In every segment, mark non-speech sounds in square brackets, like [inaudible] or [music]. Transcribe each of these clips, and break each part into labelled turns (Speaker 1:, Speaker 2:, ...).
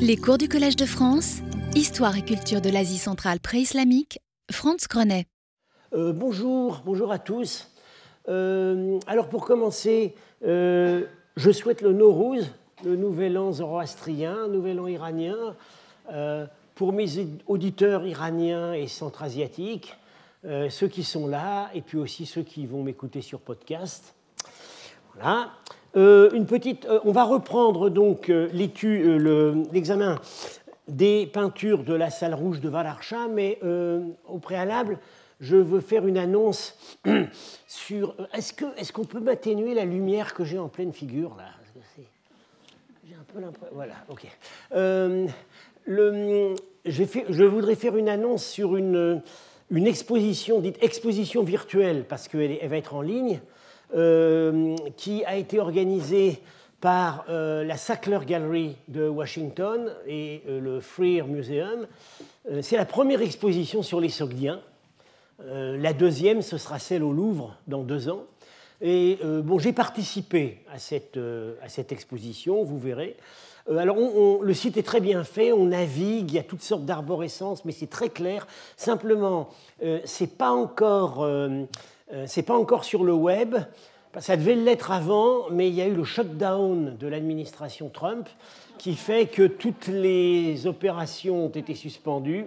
Speaker 1: Les cours du Collège de France, Histoire et culture de l'Asie centrale pré-islamique, Franz Grenet.
Speaker 2: Euh, bonjour, bonjour à tous. Euh, alors pour commencer, euh, je souhaite le Nowruz, le nouvel an zoroastrien, nouvel an iranien, pour mes auditeurs iraniens et centra-asiatiques, ceux qui sont là et puis aussi ceux qui vont m'écouter sur podcast. Voilà. Une petite, on va reprendre donc l'examen des peintures de la salle rouge de Valarcha, mais au préalable, je veux faire une annonce [clears throat] sur. Est-ce qu'on est peut m'atténuer la lumière que j'ai en pleine figure là? J'ai un peu l'impression. Voilà, ok. Euh, je, voudrais faire une annonce sur une, exposition, dite exposition virtuelle, parce qu'elle elle va être en ligne, euh, qui a été organisée par euh, la Sackler Gallery de Washington et le Freer Museum. C'est la première exposition sur les Sogdiens. Euh, la deuxième, ce sera celle au Louvre dans deux ans. Et euh, bon, j'ai participé à cette, euh, exposition, vous verrez. alors, le site est très bien fait, on navigue, il y a toutes sortes d'arborescences, mais c'est très clair. Simplement, c'est pas encore, c'est pas encore sur le web. Ça devait l'être avant, mais il y a eu le shutdown de l'administration Trump qui fait que toutes les opérations ont été suspendues.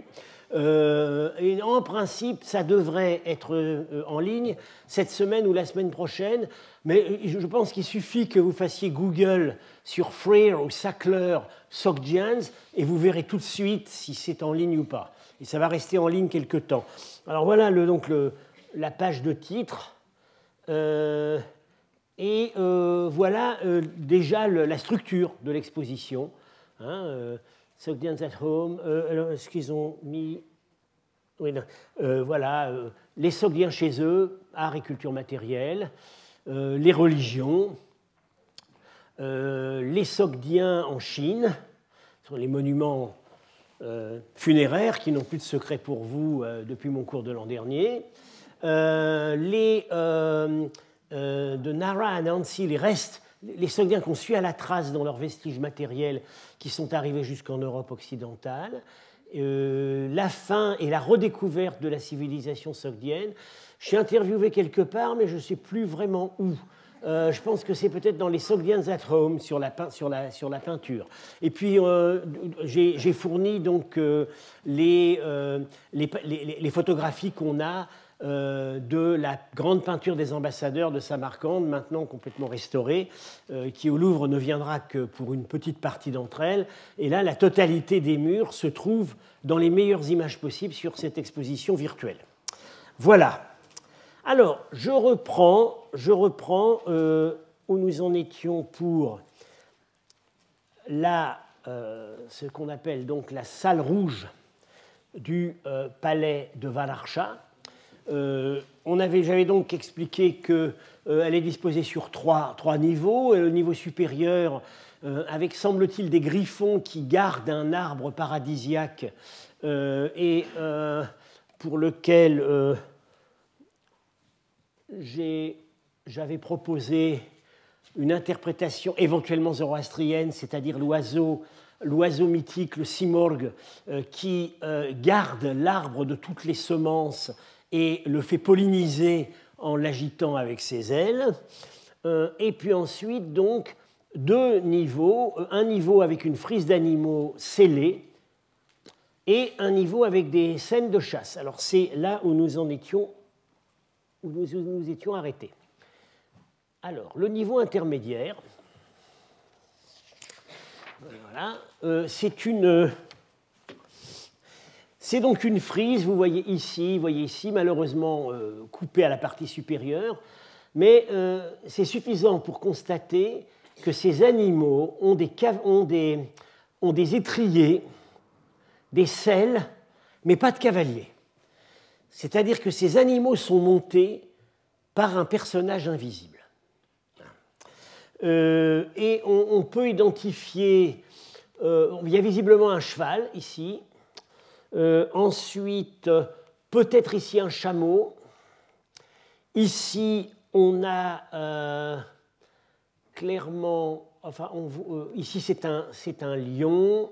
Speaker 2: Euh, et en principe, ça devrait être euh, en ligne cette semaine ou la semaine prochaine, mais euh, je pense qu'il suffit que vous fassiez Google sur Freer ou Sackler Sogdians et vous verrez tout de suite si c'est en ligne ou pas. Et ça va rester en ligne quelque temps. Alors voilà donc le, la page de titre. et voilà déjà la structure de l'exposition. Hein, at Home. Euh, est-ce qu'ils ont mis. Euh, voilà, euh, les Sogdiens chez eux, art et culture matérielle, les religions, les Sogdiens en Chine, ce sont les monuments funéraires qui n'ont plus de secret pour vous depuis mon cours de l'an dernier. Les de Nara à Nancy, les restes les Sogdiens qu'on suit à la trace dans leurs vestiges matériels qui sont arrivés jusqu'en Europe occidentale, euh, la fin et la redécouverte de la civilisation sogdienne. Je suis interviewé quelque part, mais je ne sais plus vraiment où. Euh, je pense que c'est peut-être dans les Sogdians at Home sur la, peinture. Et puis euh, j'ai fourni donc les, photographies qu'on a euh, de la grande peinture des ambassadeurs de Samarcande, maintenant complètement restaurée, euh, qui au Louvre ne viendra que pour une petite partie d'entre elles. Et là, la totalité des murs se trouve dans les meilleures images possibles sur cette exposition virtuelle. Voilà. Alors, je reprends, je reprends euh, où nous en étions pour la, ce qu'on appelle donc la salle rouge du palais de Valarcha euh, J'avais donc expliqué qu'elle euh, est disposée sur trois, trois niveaux. le niveau supérieur, euh, avec semble-t-il des griffons qui gardent un arbre paradisiaque et pour lequel j'avais proposé une interprétation éventuellement zoroastrienne, c'est-à-dire l'oiseau l'oiseau mythique, le simorgue, qui garde l'arbre de toutes les semences et le fait polliniser en l'agitant avec ses ailes. Euh, et puis ensuite, donc, deux niveaux, euh, un niveau avec une frise d'animaux scellés et un niveau avec des scènes de chasse. Alors c'est là où nous en étions, où nous, nous étions arrêtés. Alors, le niveau intermédiaire, voilà, euh, c'est une c'est donc une frise, vous voyez ici, voyez ici, malheureusement euh, coupée à la partie supérieure, mais euh, c'est suffisant pour constater que ces animaux ont des, ont des, ont étriers, des selles, mais pas de cavaliers. C'est-à-dire que ces animaux sont montés par un personnage invisible. Euh, et on, peut identifier, il y a visiblement un cheval ici, euh, ensuite, peut-être ici un chameau. Ici, on a euh, clairement enfin, ici c'est un, un lion,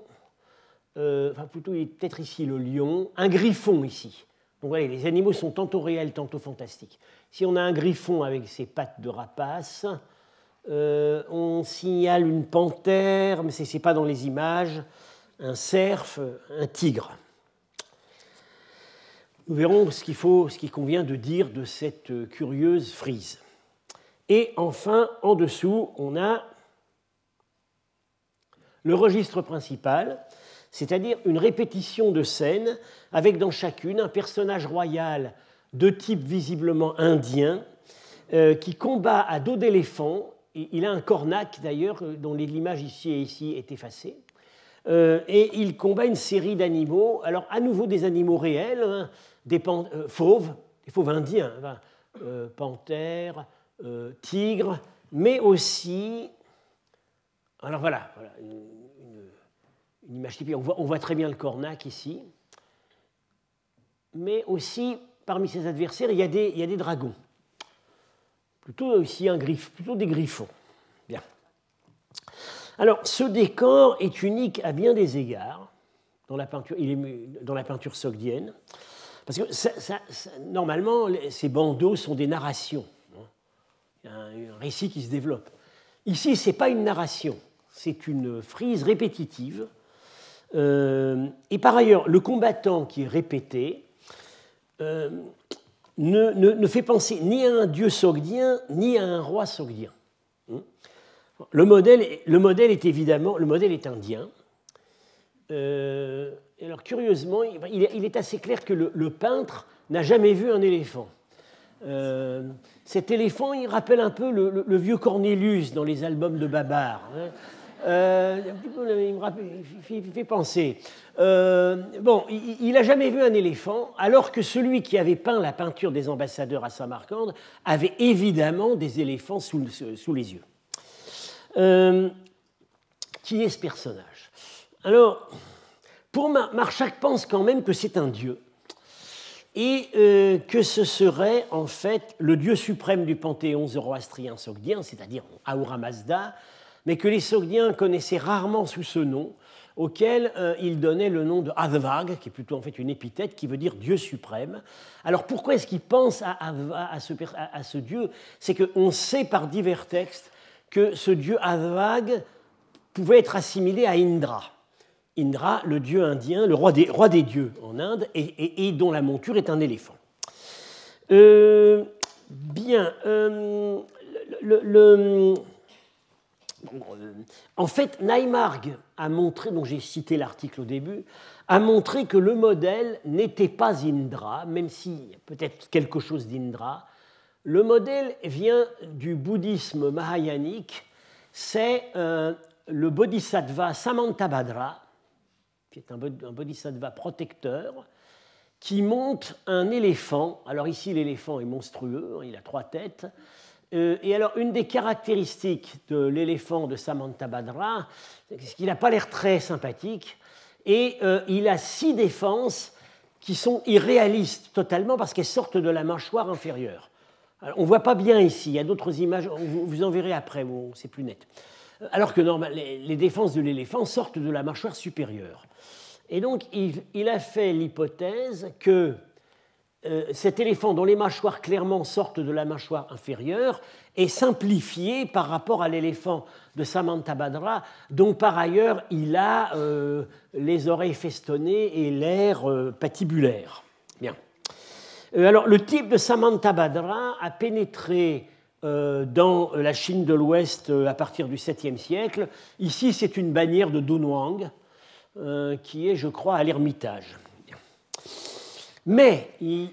Speaker 2: enfin plutôt il est peut-être ici le lion, un griffon ici. Donc voyez, les animaux sont tantôt réels, tantôt fantastiques. Si on a un griffon avec ses pattes de rapace, on signale une panthère, mais ce n'est pas dans les images, un cerf, un tigre. Nous verrons ce qu'il convient de dire de cette curieuse frise. Et enfin, en dessous, on a le registre principal, c'est-à-dire une répétition de scènes avec dans chacune un personnage royal de type visiblement indien euh, qui combat à dos d'éléphant. Il a un cornac d'ailleurs, dont l'image ici et ici est effacée. Euh, et il combat une série d'animaux, alors à nouveau des animaux réels, hein, des euh, fauves, des fauves indiens, euh, panthères, euh, tigres, mais aussi. Alors voilà, une, image typique. On voit, on très bien le cornac ici. Mais aussi, parmi ses adversaires, il y a des, dragons. Plutôt aussi un griffe, plutôt des griffons. Bien. Alors, ce décor est unique à bien des égards dans la peinture sogdienne. Parce que normalement, ces bandeaux sont des narrations. Hein. Il y a un, récit qui se développe. Ici, ce n'est pas une narration, c'est une frise répétitive. Euh, et par ailleurs, le combattant qui est répété euh, ne, fait penser ni à un dieu sogdien, ni à un roi sogdien. Hein. Le modèle, le modèle est évidemment, le modèle est indien. Euh, alors curieusement, il est assez clair que le, peintre n'a jamais vu un éléphant. Euh, cet éléphant, il rappelle un peu le, vieux Cornelius dans les albums de Babar. Hein. Euh, il, me fait, penser. Euh, bon, il n'a jamais vu un éléphant, alors que celui qui avait peint la peinture des ambassadeurs à Samarcande avait évidemment des éléphants sous, sous les yeux. qui est ce personnage? Alors, pour Marchak pense quand même que c'est un dieu et euh, que ce serait en fait le dieu suprême du panthéon zoroastrien sogdien, c'est-à-dire Ahura Mazda, mais que les sogdiens connaissaient rarement sous ce nom, auquel euh, il donnait le nom de Advag, qui est plutôt en fait une épithète qui veut dire Dieu suprême. Alors pourquoi est-ce qu'il pense à, à, ce, à, ce, Dieu? C'est qu'on sait par divers textes que ce Dieu Advag pouvait être assimilé à Indra. Indra, le dieu indien, le roi des, des dieux en Inde, et, dont la monture est un éléphant. Euh, bien, euh, le, en fait, Naimarg a montré, dont j'ai cité l'article au début, a montré que le modèle n'était pas Indra, même si peut-être quelque chose d'Indra. Le modèle vient du bouddhisme mahayanique, c'est euh, le bodhisattva Samantabhadra, qui est un bodhisattva protecteur, qui monte un éléphant. Alors ici, l'éléphant est monstrueux, hein, il a trois têtes. Euh, et alors, une des caractéristiques de l'éléphant de Samantabhadra, c'est qu'il n'a pas l'air très sympathique, et euh, il a six défenses qui sont irréalistes totalement parce qu'elles sortent de la mâchoire inférieure. on ne voit pas bien ici, il y a d'autres images, vous, vous en verrez après, c'est plus net. Alors que les défenses de l'éléphant sortent de la mâchoire supérieure. Et donc, il, a fait l'hypothèse que euh, cet éléphant dont les mâchoires clairement sortent de la mâchoire inférieure est simplifié par rapport à l'éléphant de Samantabhadra, dont par ailleurs il a euh, les oreilles festonnées et l'air euh, patibulaire. Bien. alors, le type de Samantabhadra a pénétré dans la Chine de l'Ouest à partir du 7e siècle. Ici, c'est une bannière de Dunhuang euh, qui est, je crois, à l'Ermitage. Mais,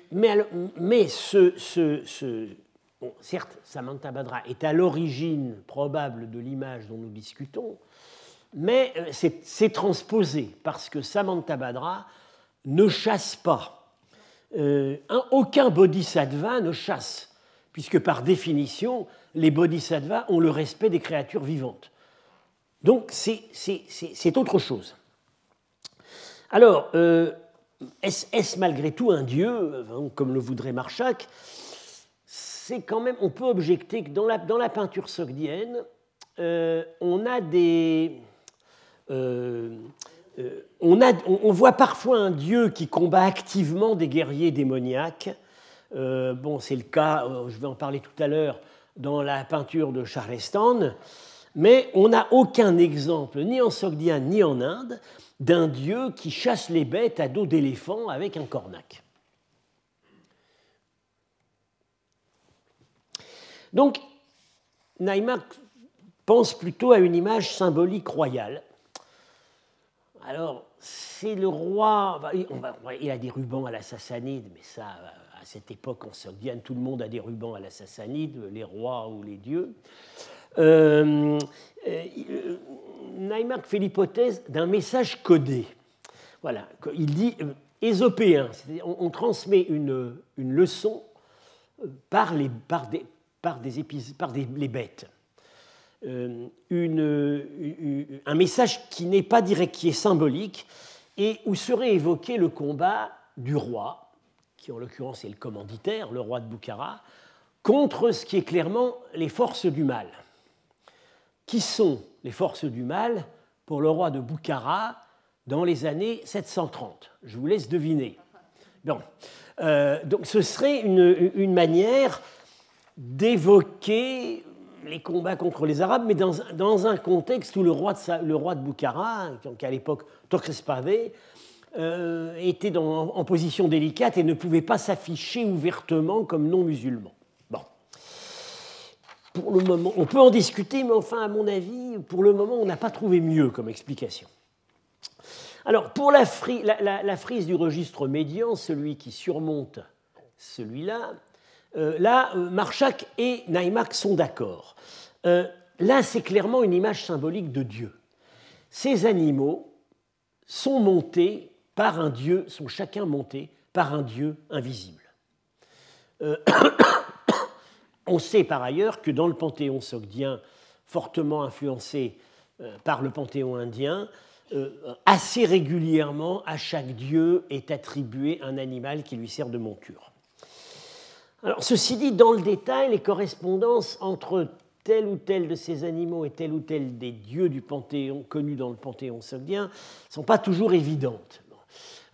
Speaker 2: mais, mais ce, ce, certes, Samantha Badra est à l'origine probable de l'image dont nous discutons, mais euh, c'est transposé parce que Samantha Badra ne chasse pas. Euh, aucun bodhisattva ne chasse, puisque par définition, les bodhisattvas ont le respect des créatures vivantes. Donc c'est autre chose. Alors, euh, est-ce malgré tout un dieu, hein, comme le voudrait Marchak C'est quand même, on peut objecter que dans la, peinture sogdienne, on a des. on, voit parfois un dieu qui combat activement des guerriers démoniaques. Bon, c'est le cas, je vais en parler tout à l'heure, dans la peinture de Charleston, mais on n'a aucun exemple, ni en Sogdien ni en Inde, d'un dieu qui chasse les bêtes à dos d'éléphant avec un cornac. Donc, Naimak pense plutôt à une image symbolique royale. Alors, c'est le roi, il a des rubans à la sassanide, mais ça, à cette époque en Sogdiane, tout le monde a des rubans à la sassanide, les rois ou les dieux. Euh, euh fait l'hypothèse d'un message codé. Voilà, il dit euh, on, transmet une, une leçon euh, par, les, par, des, par, des, par des, les bêtes. Euh, un message qui n'est pas direct, qui est symbolique, et où serait évoqué le combat du roi qui en l'occurrence est le commanditaire, le roi de Boukhara, contre ce qui est clairement les forces du mal. Qui sont les forces du mal pour le roi de Boukhara dans les années 730 Je vous laisse deviner. Bon. Euh, donc ce serait une, manière d'évoquer les combats contre les Arabes, mais dans, un contexte où le roi de, le roi de Boukhara, à l'époque Tokhrespavé, euh, était en position délicate et ne pouvait pas s'afficher ouvertement comme non musulman. Bon. Pour le moment, on peut en discuter, mais enfin, à mon avis, pour le moment, on n'a pas trouvé mieux comme explication. Alors, pour la, frise du registre médian, celui qui surmonte celui-là, euh, là, euh, Marchak et Naimak sont d'accord. là, c'est clairement une image symbolique de Dieu. Ces animaux sont montés par un Dieu, sont chacun montés par un Dieu invisible. Euh, [coughs] on sait par ailleurs que dans le panthéon sogdien, fortement influencé euh, par le panthéon indien, euh, assez régulièrement, à chaque dieu est attribué un animal qui lui sert de monture. Alors, ceci dit, dans le détail, les correspondances entre tel ou tel de ces animaux et tel ou tel des dieux du panthéon connus dans le panthéon sogdien ne sont pas toujours évidentes.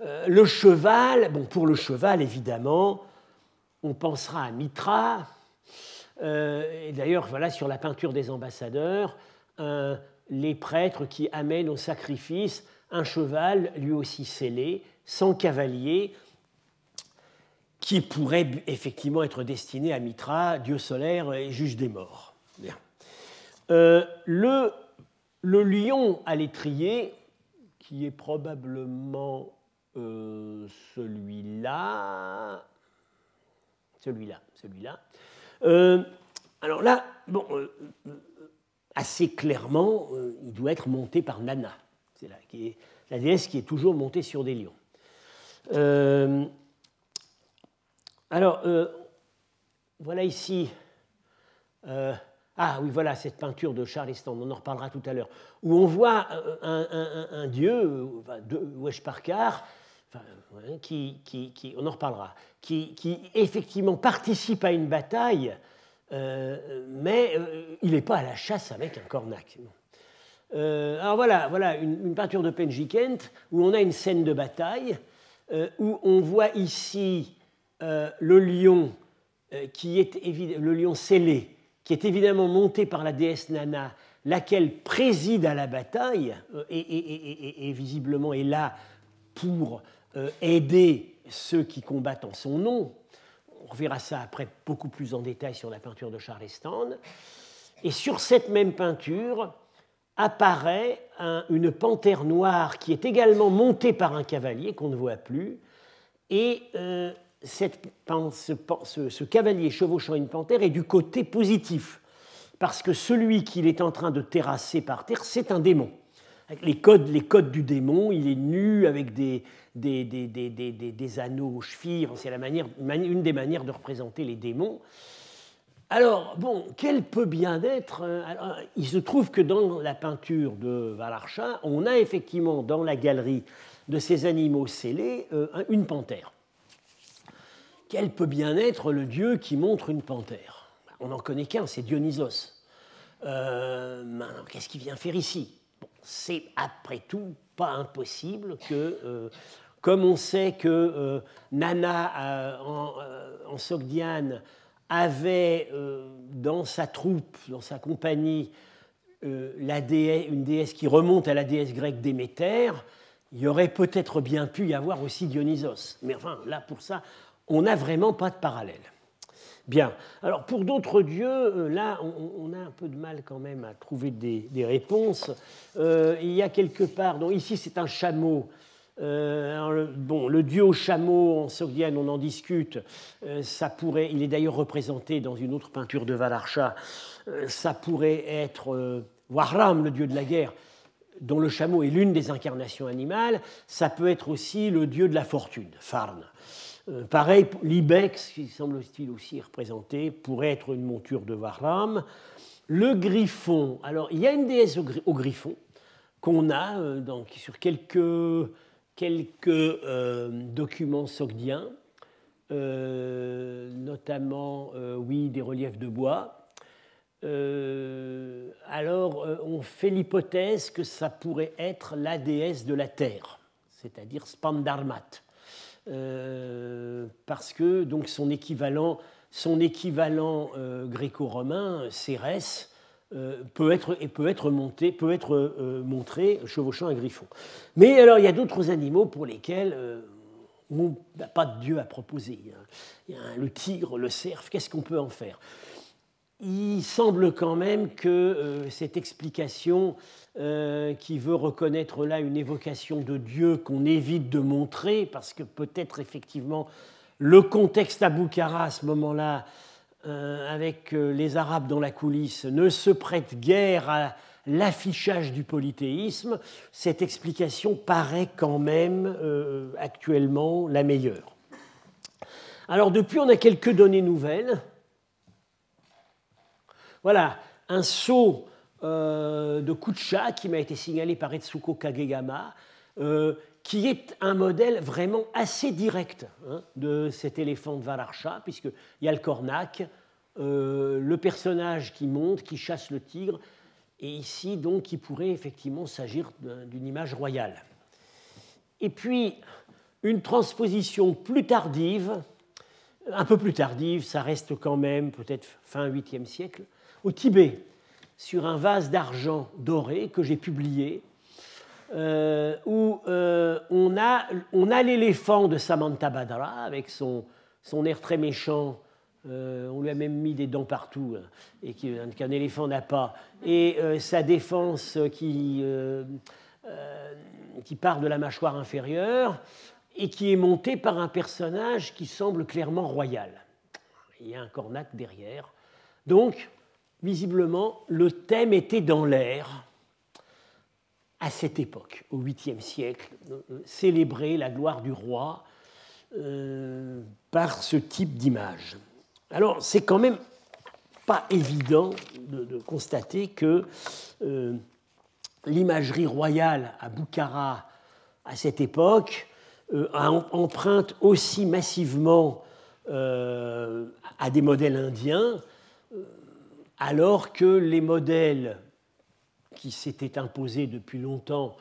Speaker 2: Euh, le cheval, bon, pour le cheval, évidemment, on pensera à Mitra. Euh, et d'ailleurs, voilà, sur la peinture des ambassadeurs, euh, les prêtres qui amènent au sacrifice un cheval, lui aussi scellé, sans cavalier, qui pourrait effectivement être destiné à Mitra, dieu solaire et juge des morts. le, le lion à l'étrier, qui est probablement euh, celui-là, celui-là, celui-là. Euh, alors là, bon, euh, assez clairement, il doit être monté par Nana. C'est qui est la déesse qui est toujours montée sur des lions. alors, voilà ici. Ah oui, voilà cette peinture de Charleston, on en reparlera tout à l'heure, où on voit un, dieu, Wesh Parkar, qui, on en reparlera, qui, effectivement participe à une bataille, euh, mais euh, il n'est pas à la chasse avec un cornac. Euh, alors voilà, voilà une, peinture de Penji Kent où on a une scène de bataille, où on voit ici le lion qui est le lion scellé, qui est évidemment monté par la déesse Nana, laquelle préside à la bataille et, visiblement est là pour aider ceux qui combattent en son nom. On verra ça après beaucoup plus en détail sur la peinture de Charleston. Et sur cette même peinture apparaît une panthère noire qui est également montée par un cavalier qu'on ne voit plus. Et euh, ce, cavalier chevauchant une panthère est du côté positif, parce que celui qu'il est en train de terrasser par terre, c'est un démon. Les codes, les codes du démon, il est nu avec des, des, des, des, des anneaux aux chevilles. C'est la manière, une des manières de représenter les démons. Alors, bon, quel peut bien être euh, Il se trouve que dans la peinture de Valarcha, on a effectivement dans la galerie de ces animaux scellés euh, une panthère. Quel peut bien être le dieu qui montre une panthère? On n'en connaît qu'un, c'est Dionysos. qu'est-ce qu'il vient faire ici? C'est après tout pas impossible que, comme on sait que Nana en, en Sogdiane avait dans sa troupe, dans sa compagnie, la une déesse qui remonte à la déesse grecque Déméter, il y aurait peut-être bien pu y avoir aussi Dionysos. Mais enfin, là, pour ça, on n'a vraiment pas de parallèle. Bien. Alors, pour d'autres dieux, euh, là, on, a un peu de mal quand même à trouver des, réponses. Euh, il y a quelque part, donc ici, c'est un chameau. Euh, le, bon, le dieu au chameau en Sogdiane, on en discute. ça pourrait, il est d'ailleurs représenté dans une autre peinture de Valarcha. ça pourrait être Wahram, le dieu de la guerre dont le chameau est l'une des incarnations animales, ça peut être aussi le dieu de la fortune, Farn. Euh, pareil, l'ibex, qui semble-t-il aussi représenté, pourrait être une monture de Varlam. Le griffon, alors il y a une déesse au, griffon qu'on a euh, sur quelques, quelques euh, documents sogdiens, notamment, oui, des reliefs de bois. Alors on fait l'hypothèse que ça pourrait être la déesse de la terre, c'est-à-dire Spandarmat, euh, parce que donc son équivalent, son équivalent gréco-romain, Cérès, peut être, et peut être monté, peut être montré chevauchant un griffon. Mais alors il y a d'autres animaux pour lesquels on n'a pas de dieu à proposer. Le tigre, le cerf, qu'est-ce qu'on peut en faire? Il semble quand même que euh, cette explication euh, qui veut reconnaître là une évocation de Dieu qu'on évite de montrer, parce que peut-être effectivement le contexte à Boukhara à ce moment-là, euh, avec les Arabes dans la coulisse, ne se prête guère à l'affichage du polythéisme, cette explication paraît quand même actuellement la meilleure. Alors depuis, on a quelques données nouvelles. Voilà, un saut euh, de Kucha qui m'a été signalé par Etsuko Kagegama, euh, qui est un modèle vraiment assez direct hein, de cet éléphant de Valarcha, puisqu'il y a le cornac, euh, le personnage qui monte, qui chasse le tigre, et ici donc il pourrait effectivement s'agir d'une image royale. Et puis une transposition plus tardive, un peu plus tardive, ça reste quand même peut-être fin 8e siècle, au Tibet sur un vase d'argent doré que j'ai publié, euh, où euh, on a, on a l'éléphant de Samantha Badra avec son, son air très méchant. Euh, on lui a même mis des dents partout, hein, et qu'un éléphant n'a pas. Et sa défense qui, qui part de la mâchoire inférieure et qui est montée par un personnage qui semble clairement royal. Il y a un cornac derrière. Donc, visiblement, le thème était dans l'air à cette époque, au 8e siècle, célébrer la gloire du roi euh, par ce type d'image. Alors, c'est quand même pas évident de, constater que euh, l'imagerie royale à Boukhara à cette époque euh, emprunte aussi massivement à des modèles indiens alors que les modèles qui s'étaient imposés depuis longtemps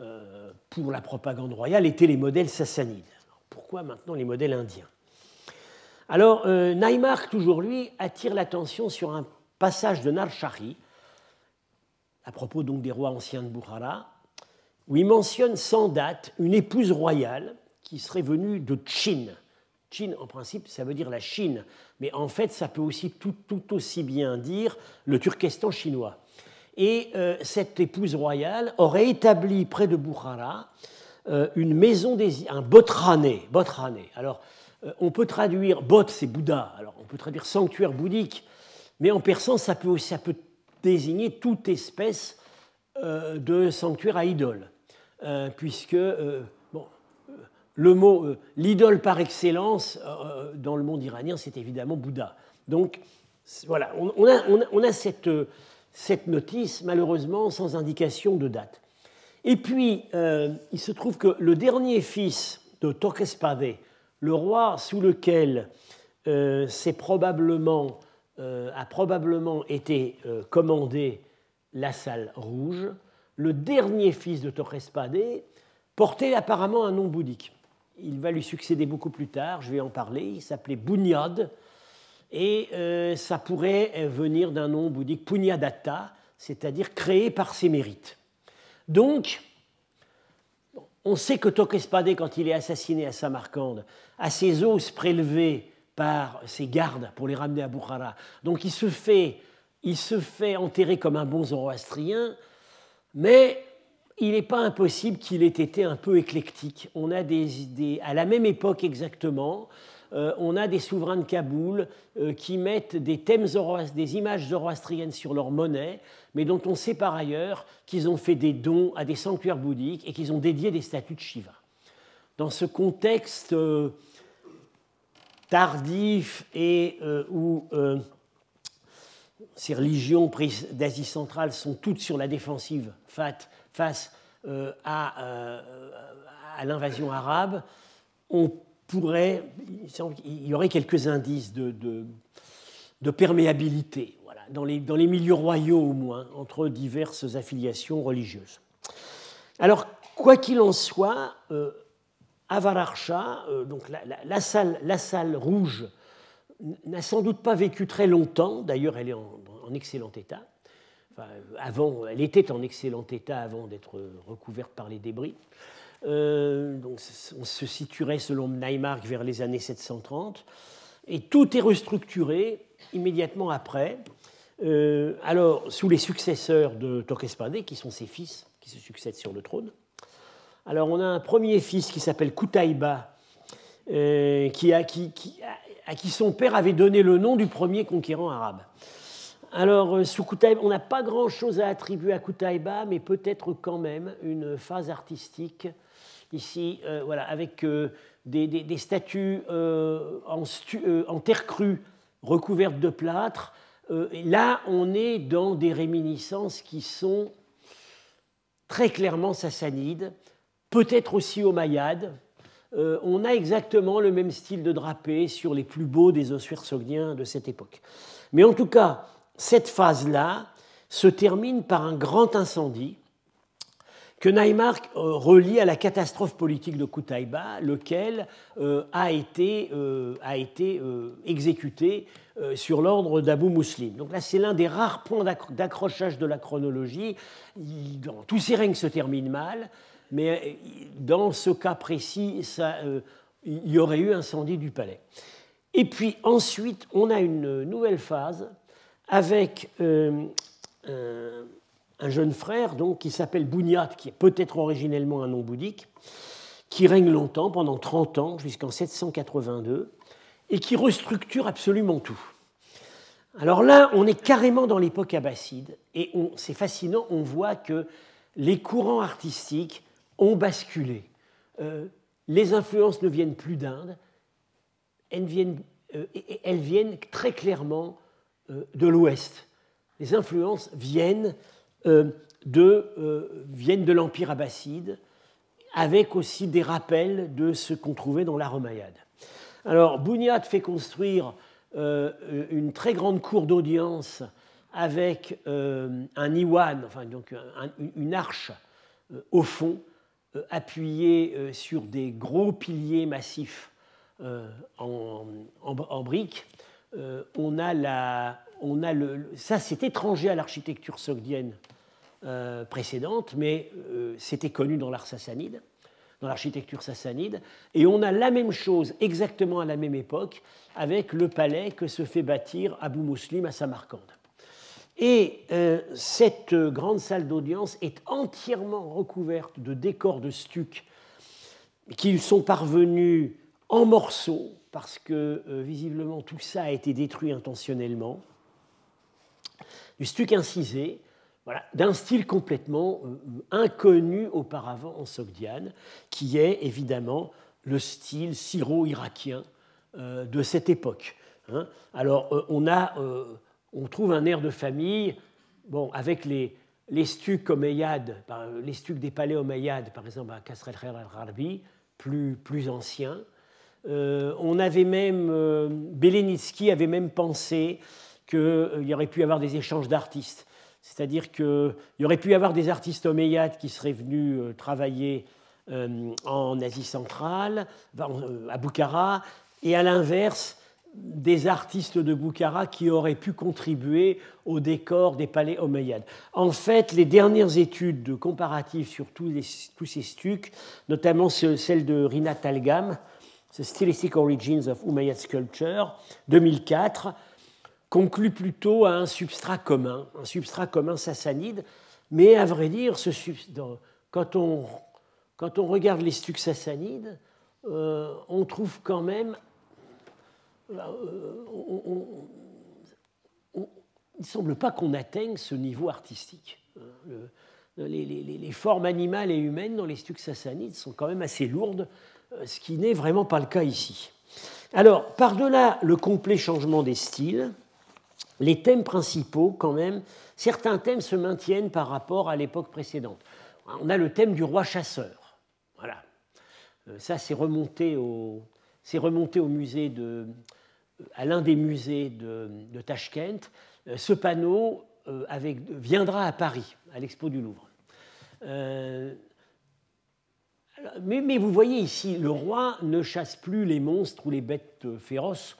Speaker 2: euh, pour la propagande royale étaient les modèles sassanides. pourquoi maintenant les modèles indiens? Alors, euh, toujours lui, attire l'attention sur un passage de Narshari, à propos donc des rois anciens de Bukhara, où il mentionne sans date une épouse royale qui serait venue de Chin, Chine, en principe, ça veut dire la Chine, mais en fait, ça peut aussi tout, aussi bien dire le Turkestan chinois. Et euh, cette épouse royale aurait établi près de Bukhara euh, une maison des un botrané. botrané. Alors, euh, on peut traduire bot, c'est Bouddha. Alors, on peut traduire sanctuaire bouddhique, mais en persan, ça peut, ça peut désigner toute espèce de sanctuaire à idole, puisque le mot, euh, l'idole par excellence euh, euh, dans le monde iranien, c'est évidemment Bouddha. Donc voilà, on, a, cette, cette, notice, malheureusement, sans indication de date. Et puis, il se trouve que le dernier fils de Tokespade, le roi sous lequel s'est probablement a probablement été commandé la salle rouge. Le dernier fils de Torrespadé portait apparemment un nom bouddhique. Il va lui succéder beaucoup plus tard, je vais en parler. Il s'appelait Bunyad, et ça pourrait venir d'un nom bouddhique Punyadatta, c'est-à-dire créé par ses mérites. Donc, on sait que Tokespadé, quand il est assassiné à Samarcande, a ses os prélevés par ses gardes pour les ramener à Bukhara. Donc il se fait, il se fait enterrer comme un bon zoroastrien, mais il n'est pas impossible qu'il ait été un peu éclectique. On a des, à la même époque exactement, euh, on a des souverains de Kaboul euh, qui mettent des thèmes des images zoroastriennes sur leur monnaie, mais dont on sait par ailleurs qu'ils ont fait des dons à des sanctuaires bouddhiques et qu'ils ont dédié des statues de Shiva. Dans ce contexte euh, tardif et où ces religions d'Asie centrale sont toutes sur la défensive face à, à l'invasion arabe, on pourrait, il y aurait quelques indices de, perméabilité, dans, les, milieux royaux au moins, entre diverses affiliations religieuses. Alors, quoi qu'il en soit, euh, euh la, salle, la, salle, rouge, n'a sans doute pas vécu très longtemps, d'ailleurs elle est en, excellent état. Avant, elle était en excellent état avant d'être recouverte par les débris. Euh, donc on se situerait selon Neymark vers les années 730, et tout est restructuré immédiatement après. Euh, alors, sous les successeurs de Tokespadé, qui sont ses fils, qui se succèdent sur le trône. Alors, on a un premier fils qui s'appelle Kutaïba, euh, à qui son père avait donné le nom du premier conquérant arabe. Alors, sous Kutaïba, on n'a pas grand-chose à attribuer à Kutaïba, mais peut-être quand même une phase artistique ici, euh, voilà, avec euh, des, statues euh, en, terre crue recouvertes de plâtre. là, on est dans des réminiscences qui sont très clairement sassanides, peut-être aussi omeyyades. on a exactement le même style de drapé sur les plus beaux des ossuaires sogdiens de cette époque. Mais en tout cas, cette phase-là se termine par un grand incendie que Neymark euh, relie à la catastrophe politique de Kutaïba, lequel euh, a été, euh, exécuté sur l'ordre d'Abu Muslim. Donc là, c'est l'un des rares points d'accrochage de la chronologie. tous ces règnes se terminent mal, mais dans ce cas précis, il y aurait eu incendie du palais. Et puis ensuite, on a une nouvelle phase avec un jeune frère donc, qui s'appelle Bougnat, qui est peut-être originellement un nom bouddhique, qui règne longtemps, pendant 30 ans, jusqu'en 782, et qui restructure absolument tout. Alors là, on est carrément dans l'époque abbasside, et c'est fascinant, on voit que les courants artistiques ont basculé. Euh, les influences ne viennent plus d'Inde, elles viennent, euh, très clairement euh, de l'Ouest. Les influences viennent euh, de, euh, viennent de l'Empire abbasside, avec aussi des rappels de ce qu'on trouvait dans la Alors, Bougnat fait construire euh, une très grande cour d'audience avec un iwan, enfin donc une arche au fond, appuyée sur des gros piliers massifs en, en, briques. On a la, on a le, ça c'est étranger à l'architecture sogdienne euh, précédente, mais euh, c'était connu dans l'art sassanide, dans l'architecture sassanide. Et on a la même chose exactement à la même époque avec le palais que se fait bâtir Abu Muslim à Samarcande. Et euh, cette grande salle d'audience est entièrement recouverte de décors de stuc qui sont parvenus en morceaux, parce que visiblement tout ça a été détruit intentionnellement, du stuc incisé, d'un style complètement euh, inconnu auparavant en Sogdiane, qui est évidemment le style syro-irakien euh, de cette époque. Hein. Alors, euh, on, a, on trouve un air de famille bon, avec les, les stucs omeyyades, les stucs des palais omeyyades, par exemple à Kasr el-Khair plus, plus anciens. On avait même, Belenitsky avait même pensé qu'il y aurait pu avoir des échanges d'artistes. C'est-à-dire qu'il y aurait pu y avoir des artistes omeyyades qui seraient venus travailler en Asie centrale, à Bukhara, et à l'inverse, des artistes de Boukhara qui auraient pu contribuer au décor des palais omeyyades. En fait, les dernières études de comparatif sur tous, ces stucs, notamment celle de Rina Talgam, The Stylistic Origins of Umayyad Sculpture, 2004, conclut plutôt à un substrat commun, un substrat commun sassanide, mais à vrai dire, quand, on, quand, on, regarde les stucs sassanides, euh, on trouve quand même euh, il ne semble pas qu'on atteigne ce niveau artistique. Euh, les, formes animales et humaines dans les stucs sassanides sont quand même assez lourdes, ce qui n'est vraiment pas le cas ici. Alors, par-delà le complet changement des styles, les thèmes principaux, quand même, certains thèmes se maintiennent par rapport à l'époque précédente. On a le thème du roi chasseur. Voilà. Ça, c'est remonté au, c'est remonté au musée de, à l'un des musées de, Tashkent. Euh, ce panneau euh, viendra à Paris, à l'Expo du Louvre. Euh, mais, vous voyez ici, le roi ne chasse plus les monstres ou les bêtes féroces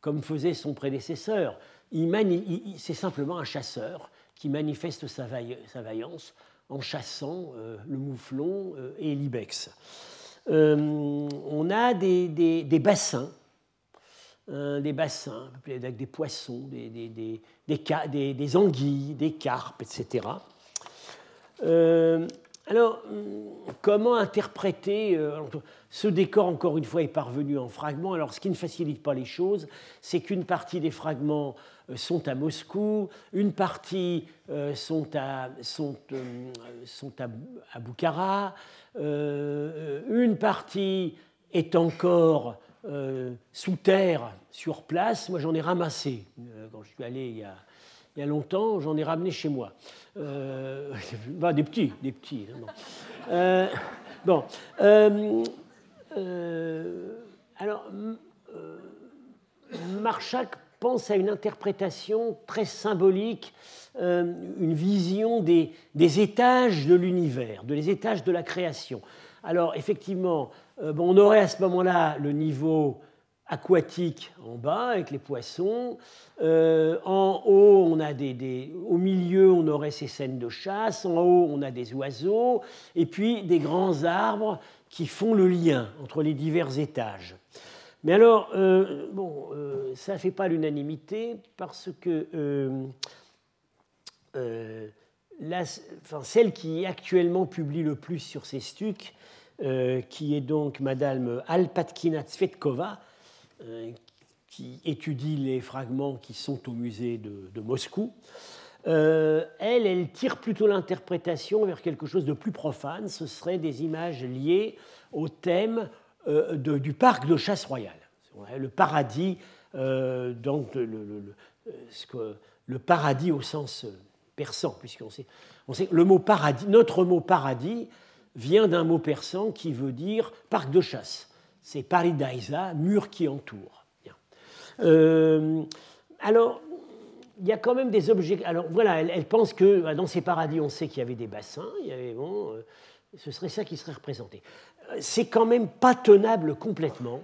Speaker 2: comme faisait son prédécesseur. C'est simplement un chasseur qui manifeste sa, vaillance en chassant le mouflon et l'ibex. on a des bassins euh, des bassins avec des poissons, des, des, des, des, anguilles, des carpes, etc. Euh, alors, comment interpréter euh, Ce décor, encore une fois, est parvenu en fragments. Alors, ce qui ne facilite pas les choses, c'est qu'une partie des fragments sont à Moscou, une partie sont à, sont, à, à Bukhara, une partie est encore euh, sous terre, sur place, moi j'en ai ramassé. Euh, quand je suis allé il y a, il y a longtemps, j'en ai ramené chez moi. Euh, [laughs] bah, des petits, des petits. Hein, bon. alors, Marchak pense à une interprétation très symbolique, une vision des, étages de l'univers, des étages de la création. Alors, effectivement, euh, on aurait à ce moment-là le niveau aquatique en bas avec les poissons. Euh, en haut, on a des, au milieu, on aurait ces scènes de chasse. En haut, on a des oiseaux. Et puis des grands arbres qui font le lien entre les divers étages. Mais alors, euh, bon, ça ne fait pas l'unanimité parce que celle qui actuellement publie le plus sur ces stucs, euh, qui est donc Madame Alpatkina Tsvetkova, euh, qui étudie les fragments qui sont au musée de, Moscou. Euh, elle, tire plutôt l'interprétation vers quelque chose de plus profane. Ce seraient des images liées au thème du parc de chasse royale, le paradis, le, au sens persan, puisqu'on sait, on sait le mot paradis, notre mot paradis vient d'un mot persan qui veut dire parc de chasse. C'est paridaisa, mur qui entoure. Euh, alors, il y a quand même des objets. Alors voilà, elle, pense que bah, dans ces paradis, on sait qu'il y avait des bassins, il y avait, bon, euh, ce serait ça qui serait représenté. Euh, c'est quand même pas tenable complètement,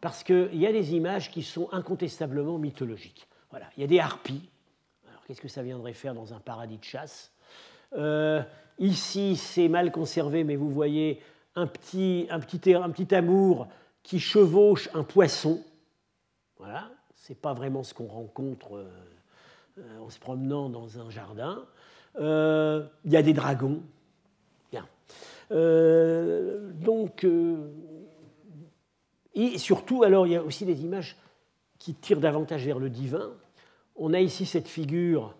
Speaker 2: parce qu'il y a des images qui sont incontestablement mythologiques. Voilà, il y a des harpies. Alors qu'est-ce que ça viendrait faire dans un paradis de chasse? Ici, c'est mal conservé, mais vous voyez un petit, un petit, un petit amour qui chevauche un poisson. Voilà, c'est pas vraiment ce qu'on rencontre euh, euh, en se promenant dans un jardin. Euh, il y a des dragons. Bien. donc, et surtout, alors, il y a aussi des images qui tirent davantage vers le divin. On a ici cette figure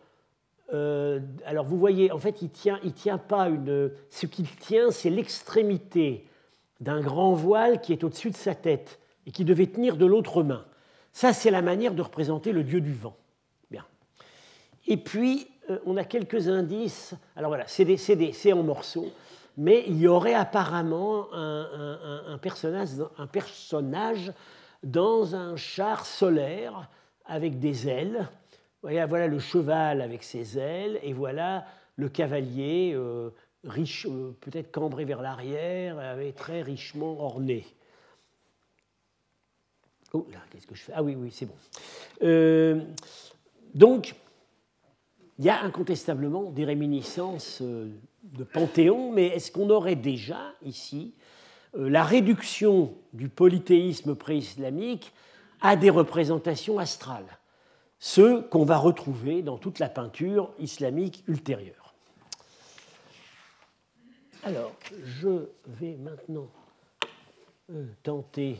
Speaker 2: alors vous voyez, en fait, il tient, il tient pas une. Ce qu'il tient, c'est l'extrémité d'un grand voile qui est au-dessus de sa tête et qui devait tenir de l'autre main. Ça, c'est la manière de représenter le dieu du vent. Bien. Et puis, euh, on a quelques indices. Alors voilà, c'est en morceaux, mais il y aurait apparemment un, personnage, un personnage dans un char solaire avec des ailes voilà le cheval avec ses ailes, et voilà le cavalier, riche, peut-être cambré vers l'arrière, très richement orné. Oh là, qu'est-ce que je fais? Ah oui, oui, c'est bon. donc, il y a incontestablement des réminiscences euh, de Panthéon, mais est-ce qu'on aurait déjà ici euh, la réduction du polythéisme pré-islamique à des représentations astrales, ce qu'on va retrouver dans toute la peinture islamique ultérieure Alors, je vais maintenant euh, tenter.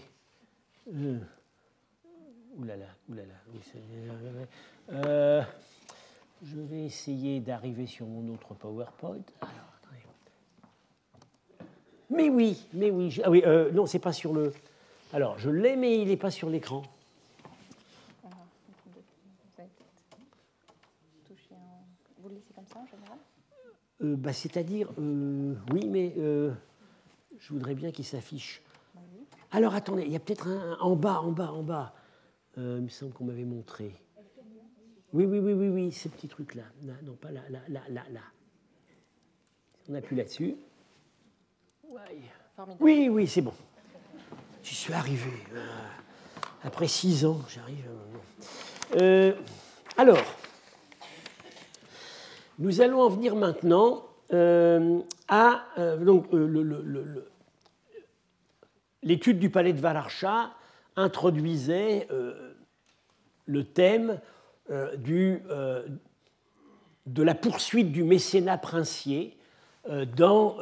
Speaker 2: oulala, oulala, oui, je vais essayer d'arriver sur mon autre PowerPoint. Mais oui, mais oui. ah oui, euh, non, c'est pas sur le. Alors, je l'ai, mais il n'est pas sur l'écran. Vous le laissez comme ça en général? Euh, bah, C'est-à-dire, euh, oui, mais je voudrais bien qu'il s'affiche. Alors, attendez, il y a peut-être un, en bas, en bas, en bas. il me semble qu'on m'avait montré. Oui, oui, oui, oui, oui, ces petits trucs-là. Non, pas là, là, là, là, là. On appuie là-dessus. Oui, oui, c'est bon. J'y suis arrivé. Euh, après six ans, j'arrive. Euh, alors, nous allons en venir maintenant euh, à donc l'étude du palais de Valarcha introduisait le thème euh, euh, de la poursuite du mécénat princier euh, dans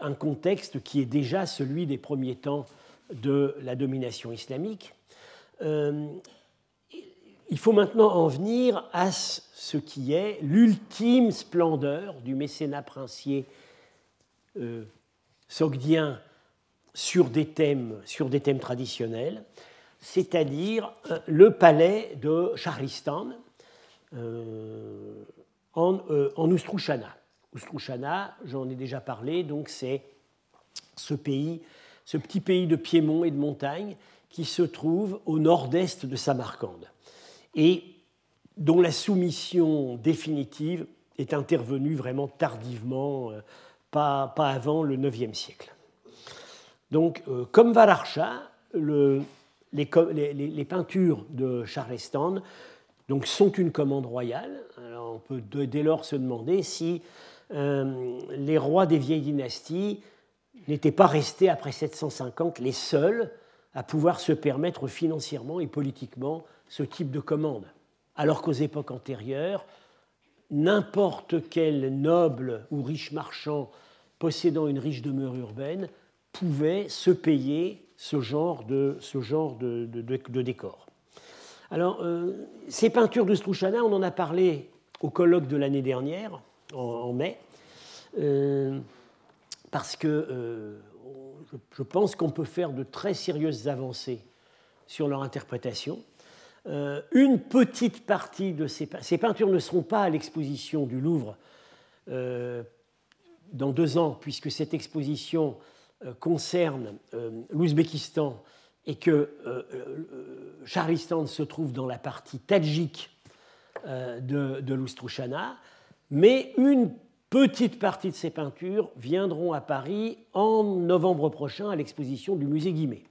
Speaker 2: un contexte qui est déjà celui des premiers temps de la domination islamique. Il faut maintenant en venir à ce qui est l'ultime splendeur du mécénat princier sogdien sur des thèmes, sur des thèmes traditionnels c'est-à-dire euh, le palais de Shahristan euh, en, euh, en Oustrouchana. j'en ai déjà parlé, donc c'est ce ce petit pays de Piémont et de montagne qui se trouve au nord-est de Samarcande et dont la soumission définitive est intervenue vraiment tardivement, pas, pas avant le IXe siècle. Donc, comme Valarcha, le, les, peintures de Charleston donc, sont une commande royale. Alors, on peut dès lors se demander si euh, les rois des vieilles dynasties n'étaient pas restés après 750 les seuls à pouvoir se permettre financièrement et politiquement ce type de commande. Alors qu'aux époques antérieures, n'importe quel noble ou riche marchand possédant une riche demeure urbaine pouvait se payer ce genre de, décor. Alors, euh, ces peintures de Strouchana, on en a parlé au colloque de l'année dernière, en, mai, euh, parce que euh, je, pense qu'on peut faire de très sérieuses avancées sur leur interprétation. Une petite partie de ces, peintures ne seront pas à l'exposition du Louvre dans deux ans, puisque cette exposition euh, concerne euh, l'Ouzbékistan et que euh, Charlistan se trouve dans la partie tadjik de, de mais une petite partie de ces peintures viendront à Paris en novembre prochain à l'exposition du musée Guimet.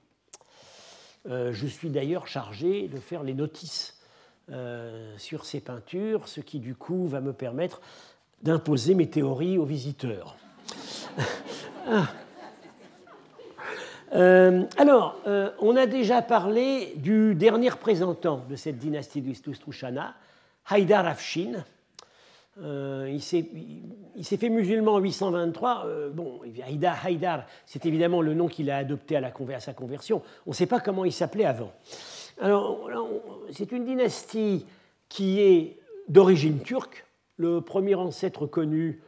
Speaker 2: Je suis d'ailleurs chargé de faire les notices sur ces peintures, ce qui du coup va me permettre d'imposer mes théories aux visiteurs. [laughs] Ah. Euh, alors, euh, on a déjà parlé du dernier représentant de cette dynastie d'Ustrouchana, Haïdar Afshin. Euh, il s'est fait musulman en 823. bon, Haïdar, c'est évidemment le nom qu'il a adopté à, la, sa conversion. On ne sait pas comment il s'appelait avant. Alors, c'est une dynastie qui est d'origine turque. Le premier ancêtre connu,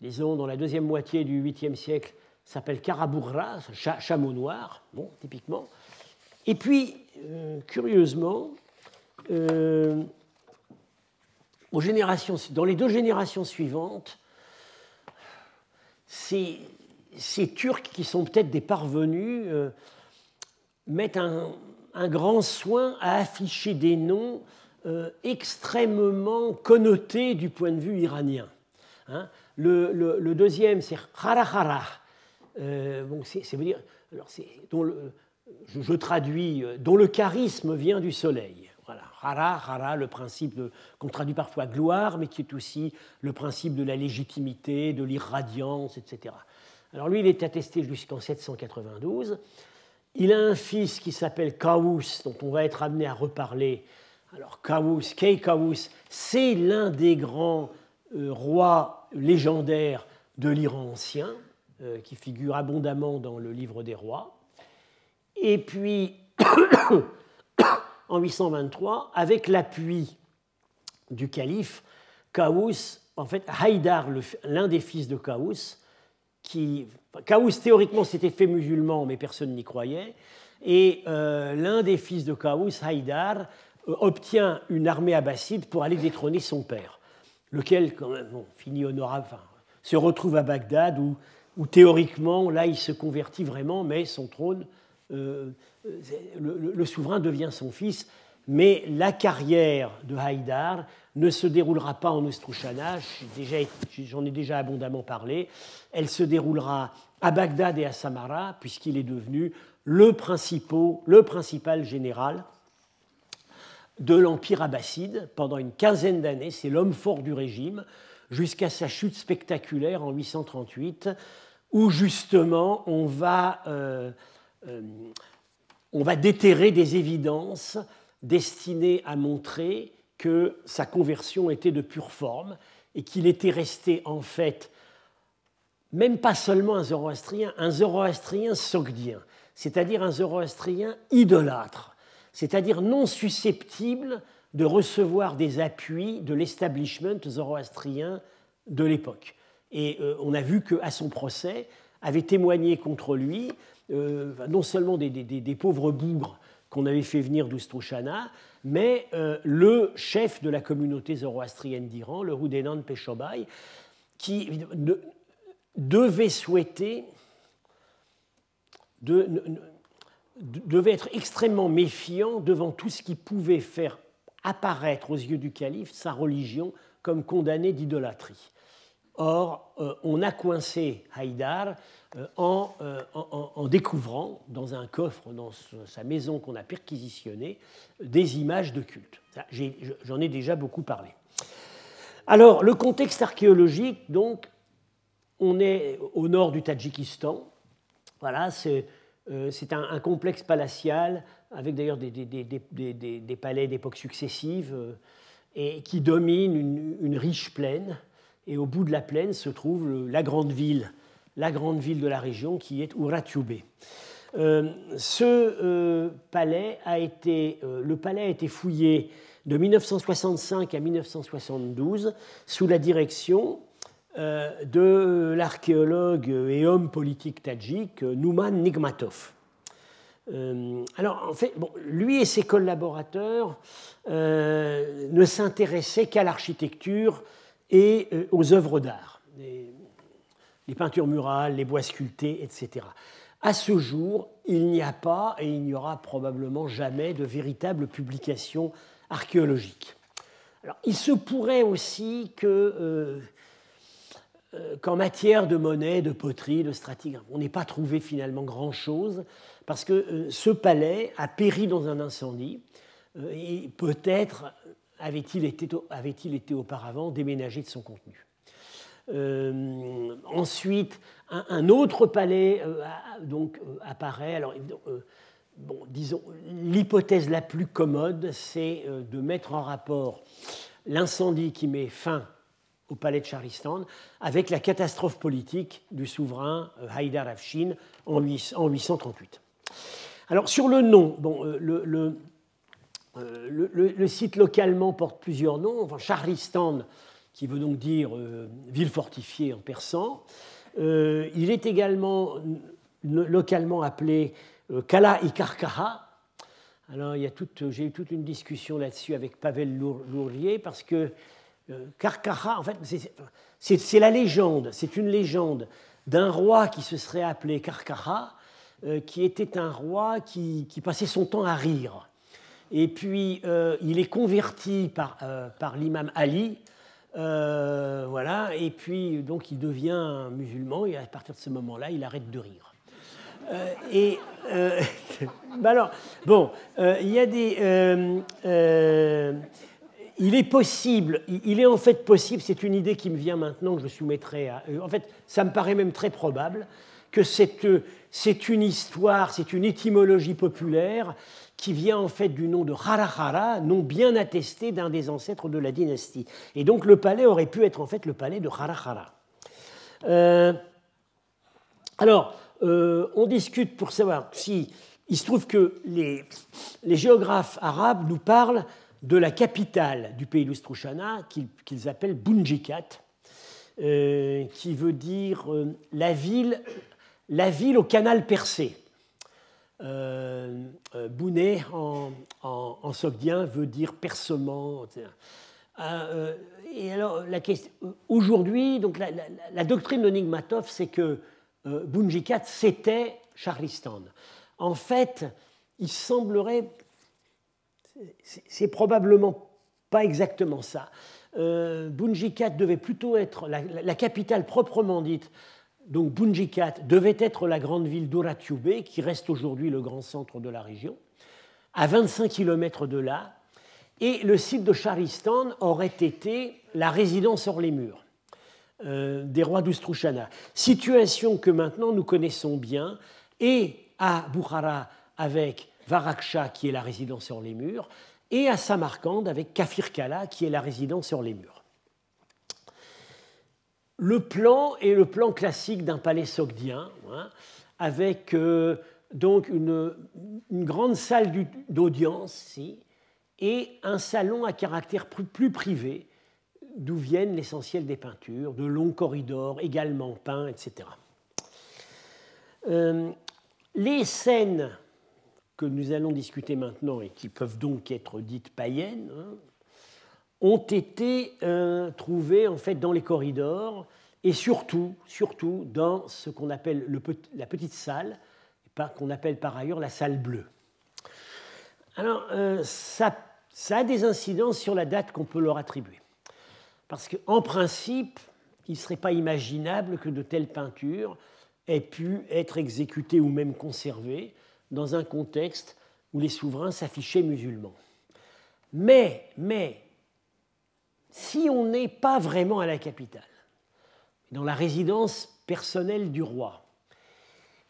Speaker 2: disons, dans la deuxième moitié du 8e siècle, s'appelle Karabourra, chameau noir, bon, typiquement. Et puis, euh, curieusement, euh, aux générations, dans les deux générations suivantes, ces, Turcs qui sont peut-être des parvenus euh, mettent un, grand soin à afficher des noms extrêmement connoté du point de vue iranien. Hein. Le, deuxième, c'est Harahara. bon, c'est dire, alors dont le, je, traduis, dont le charisme vient du soleil. Hara, le principe qu'on traduit parfois gloire, mais qui est aussi le principe de la légitimité, de l'irradiance, etc. Alors lui, il est attesté jusqu'en 792. Il a un fils qui s'appelle Kaous, dont on va être amené à reparler. Alors Kaous, Kei Kaous, c'est l'un des grands euh, rois légendaires de l'Iran ancien, euh, qui figure abondamment dans le livre des rois. Et puis, en 823, avec l'appui du calife, Kaous, en fait, Haïdar, l'un des fils de Kaous, qui. Kaous, théoriquement, s'était fait musulman, mais personne n'y croyait. Et euh, l'un des fils de Kaous, Haïdar, euh, obtient une armée abbasside pour aller détrôner son père, lequel, quand même, finit honorable, se retrouve à Bagdad, où, théoriquement, là, il se convertit vraiment, mais son trône euh, le, souverain devient son fils, mais la carrière de Haïdar ne se déroulera pas en Ostrouchana, j'en ai déjà abondamment parlé, elle se déroulera à Bagdad et à Samara, puisqu'il est devenu le, le principal général de l'Empire abbasside pendant une quinzaine d'années. C'est l'homme fort du régime, jusqu'à sa chute spectaculaire en 838, où justement on va euh, euh, on va déterrer des évidences destinées à montrer que sa conversion était de pure forme et qu'il était resté en fait même pas seulement un zoroastrien, un zoroastrien sogdien, c'est-à-dire un zoroastrien idolâtre, c'est-à-dire non susceptible de recevoir des appuis de l'establishment zoroastrien de l'époque. Et euh, on a vu qu'à son procès avait témoigné contre lui euh, non seulement des, pauvres bougres qu'on avait fait venir d'Oustrouchana, mais euh, le chef de la communauté zoroastrienne d'Iran, le Roudenan Peshobai, qui devait souhaiter, devait être extrêmement méfiant devant tout ce qui pouvait faire apparaître aux yeux du calife sa religion comme condamnée d'idolâtrie. Or, euh, on a coincé Haïdar euh, euh, en, découvrant dans un coffre, dans sa maison qu'on a perquisitionnée, des images de culte. J'en ai, déjà beaucoup parlé. Alors, le contexte archéologique, donc, on est au nord du Tadjikistan. Voilà, c'est un, complexe palatial avec d'ailleurs des, palais d'époques successives et qui domine une riche plaine et au bout de la plaine se trouve la grande ville, la grande ville de la région qui est Uratyube. Euh, ce euh, palais a été, euh, le palais a été fouillé de 1965 à 1972 sous la direction de l'archéologue et homme politique tadjik Nouman Nigmatov. alors, en fait, bon, lui et ses collaborateurs ne s'intéressaient qu'à l'architecture et euh, aux œuvres d'art, les, peintures murales, les bois sculptés, etc. À ce jour, il n'y a pas et il n'y aura probablement jamais de véritable publication archéologique. Alors, il se pourrait aussi que, euh, euh, qu'en matière de monnaie, de poterie, de stratigraphe, on n'ait pas trouvé finalement grand-chose, parce que ce palais a péri dans un incendie, et peut-être avait-il été, avait été, auparavant déménagé de son contenu. Euh, ensuite, un, autre palais euh, donc, euh, apparaît. Alors, bon, disons, l'hypothèse la plus commode, c'est de mettre en rapport l'incendie qui met fin au palais de Charistan avec la catastrophe politique du souverain Haïdar Afshin en, 838. Alors, sur le nom, bon, le le, site localement porte plusieurs noms. Enfin, Charistan, qui veut donc dire euh, ville fortifiée en persan. Euh, il est également localement appelé Kala Ikarkaha. Alors, j'ai eu toute une discussion là-dessus avec Pavel Lourrier parce que Karkaha, en fait, c'est la légende, c'est une légende d'un roi qui se serait appelé Karkaha, qui était un roi qui passait son temps à rire Et puis, il est converti par, par l'imam Ali. voilà, et puis donc il devient musulman et à partir de ce moment-là, il arrête de rire. et [laughs] bah alors, bon, il y a des il est possible, il est en fait possible, c'est une idée qui me vient maintenant que je soumettrai à. En fait, ça me paraît même très probable que c'est une histoire, c'est une étymologie populaire qui vient en fait du nom de Harahara, nom bien attesté d'un des ancêtres de la dynastie. Et donc le palais aurait pu être en fait le palais de Harahara. Euh, alors, euh, on discute pour savoir si. Il se trouve que les, géographes arabes nous parlent de la capitale du pays d'Ustrushana, qu'ils appellent Bunjikat, euh, qui veut dire la ville au canal percé. Euh, euh Bouné en, en, sogdien veut dire percement. et alors, aujourd'hui, donc la, doctrine de Nigmatov, c'est que Bunjikat, c'était Charlistan. En fait, il semblerait c'est probablement pas exactement ça. Euh, Bunjikat devait plutôt être la, capitale proprement dite. Donc Bunjikat devait être la grande ville d'Uratyube, qui reste aujourd'hui le grand centre de la région, à 25 km de là. Et le site de Charistan aurait été la résidence hors les murs euh, des rois d'Ustrushana. Situation que maintenant nous connaissons bien, et à Bukhara avec Varaksha, qui est la résidence sur les murs, et à Samarcande avec Kafirkala, qui est la résidence sur les murs. Le plan est le plan classique d'un palais sogdien, hein, avec euh, donc une, grande salle d'audience et un salon à caractère plus, privé, d'où viennent l'essentiel des peintures, de longs corridors également peints, etc. Euh, les scènes que nous allons discuter maintenant et qui peuvent donc être dites païennes, hein, ont été euh, trouvées en fait dans les corridors et surtout, surtout dans ce qu'on appelle le, la petite salle, qu'on appelle par ailleurs la salle bleue. Alors, euh, ça, ça a des incidences sur la date qu'on peut leur attribuer. Parce qu'en principe, il ne serait pas imaginable que de telles peintures aient pu être exécutées ou même conservées dans un contexte où les souverains s'affichaient musulmans. Mais, mais, si on n'est pas vraiment à la capitale, dans la résidence personnelle du roi,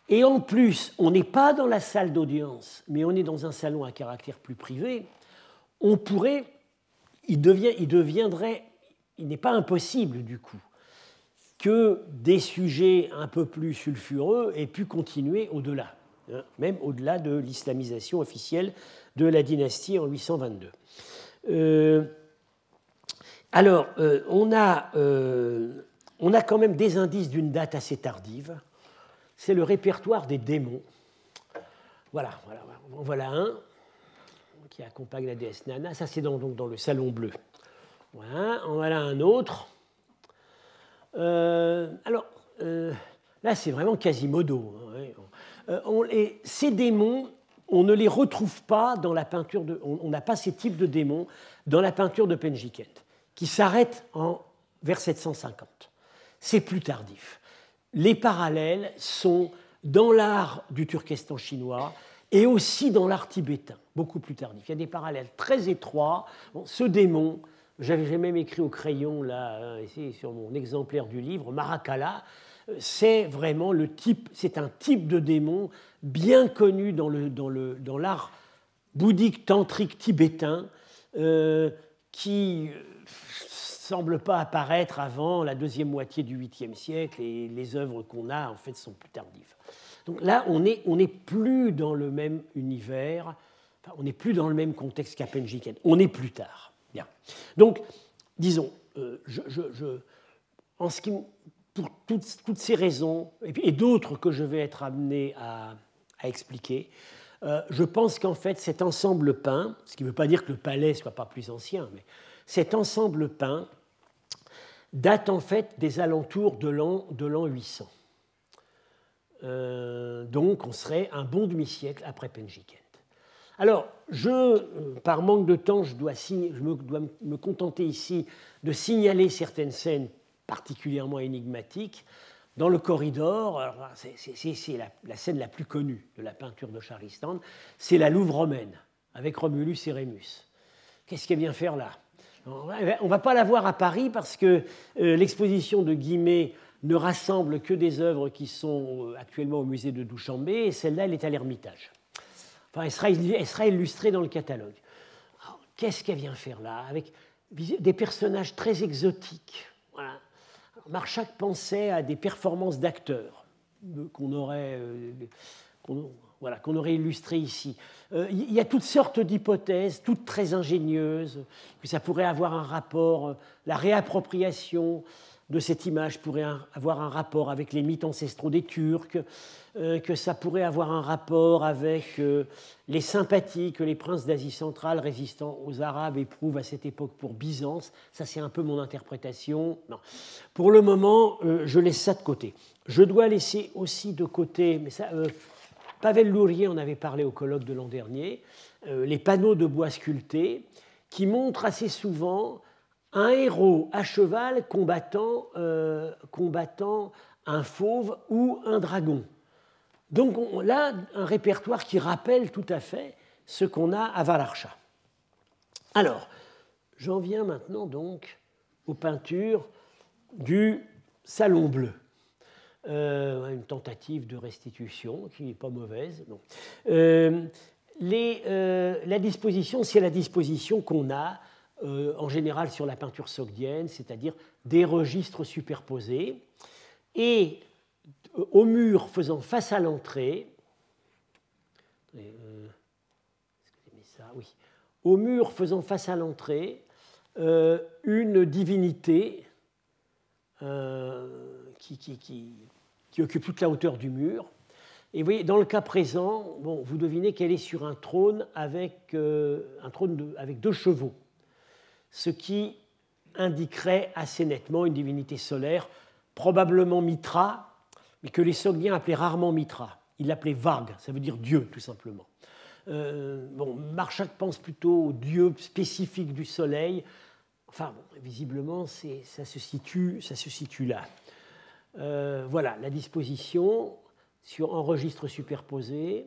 Speaker 2: et en plus, on n'est pas dans la salle d'audience, mais on est dans un salon à caractère plus privé, on pourrait, il, deviendrait, il n'est pas impossible du coup, que des sujets un peu plus sulfureux aient pu continuer au-delà. Hein, même au-delà de l'islamisation officielle de la dynastie en 822. Euh, alors, euh, on, a, euh, on a quand même des indices d'une date assez tardive. C'est le répertoire des démons. Voilà, voilà, voilà un qui accompagne la déesse Nana. Ça, c'est donc dans le salon bleu. Voilà, en voilà un autre. alors, là, c'est vraiment Quasimodo. Hein, euh, ces démons, on ne les retrouve pas dans la peinture de. On n'a pas ces types de démons dans la peinture de Penjiket, qui s'arrête en vers 750. C'est plus tardif. Les parallèles sont dans l'art du Turkestan chinois et aussi dans l'art tibétain, beaucoup plus tardif. Il y a des parallèles très étroits. ce démon, j'avais même écrit au crayon, là, hein, ici, sur mon exemplaire du livre, Marakala, c'est vraiment le type, c'est un type de démon bien connu dans, le, dans, le, dans l'art bouddhique tantrique tibétain euh, qui euh, semble pas apparaître avant la deuxième moitié du 8e siècle et les œuvres qu'on a en fait sont plus tardives. Donc là, on n'est on est plus dans le même univers, on n'est plus dans le même contexte qu'à Penjiken, on est plus tard. Bien. Donc, disons, euh, en ce qui pour toutes, ces raisons, et, d'autres que je vais être amené à, expliquer, euh, je pense qu'en fait cet ensemble peint, ce qui ne veut pas dire que le palais soit pas plus ancien, mais cet ensemble peint date en fait des alentours de l'an, de l'an 800. Euh, donc on serait un bon demi-siècle après Penjikent. Alors, je, par manque de temps, je dois, me, contenter ici de signaler certaines scènes particulièrement énigmatiques. Dans le corridor, c'est la, scène la plus connue de la peinture de Charistan, c'est la Louvre romaine, avec Romulus et Rémus. Qu'est-ce qu'elle vient faire là? On ne va pas la voir à Paris parce que euh, l'exposition de Guimet ne rassemble que des œuvres qui sont euh, actuellement au musée de Douchambé, et celle-là, elle est à l'Ermitage. Enfin, elle sera, illustrée dans le catalogue. Qu'est-ce qu'elle vient faire là Avec des personnages très exotiques. Voilà. Marchak pensait à des performances d'acteurs qu'on aurait, euh, voilà, qu'on aurait illustrées ici. Euh, il y a toutes sortes d'hypothèses, toutes très ingénieuses, que ça pourrait avoir un rapport, euh, la réappropriation de cette image pourrait avoir un rapport avec les mythes ancestraux des Turcs, euh, que ça pourrait avoir un rapport avec les sympathies que les princes d'Asie centrale résistant aux Arabes éprouvent à cette époque pour Byzance. Ça, c'est un peu mon interprétation. Pour le moment, je laisse ça de côté. Je dois laisser aussi de côté, mais ça, Pavel Lourier en avait parlé au colloque de l'an dernier, euh, les panneaux de bois sculptés qui montrent assez souvent un héros à cheval combattant, euh, combattant un fauve ou un dragon. Donc on, là, un répertoire qui rappelle tout à fait ce qu'on a à Valarcha. Alors, j'en viens maintenant donc aux peintures du Salon bleu. Euh, une tentative de restitution qui n'est pas mauvaise. Euh, euh, la disposition, c'est la disposition qu'on a en général sur la peinture sogdienne, c'est-à-dire des registres superposés, et au mur faisant face à l'entrée, au mur faisant face à l'entrée, une divinité qui occupe toute la hauteur du mur. Et vous voyez, dans le cas présent, bon, vous devinez qu'elle est sur un trône avec, euh, un trône avec deux chevaux, ce qui indiquerait assez nettement une divinité solaire, probablement Mitra, mais que les Sogdiens appelaient rarement Mitra. Ils l'appelaient Varg, ça veut dire Dieu, tout simplement. Euh, bon, pense plutôt au Dieu spécifique du Soleil. Enfin, visiblement, ça se, situe, ça se situe là. Euh, voilà la disposition sur enregistre superposé.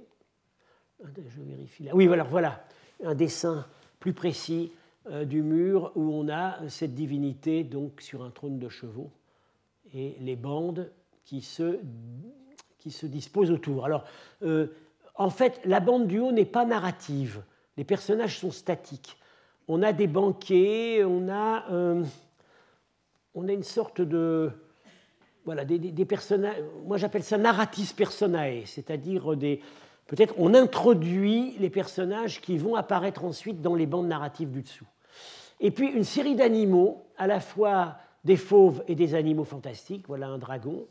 Speaker 2: Je vérifie là. Oui, voilà, un dessin plus précis euh, du mur où on a cette divinité donc sur un trône de chevaux et les bandes qui se, qui se disposent autour. Alors, euh, en fait, la bande du haut n'est pas narrative. Les personnages sont statiques. On a des banquets, on a, on a une sorte de, voilà, des, personnages, moi j'appelle ça narratis personae, c'est-à-dire des, peut-être on introduit les personnages qui vont apparaître ensuite dans les bandes narratives du dessous. Et puis une série d'animaux, à la fois des fauves et des animaux fantastiques, voilà un dragon,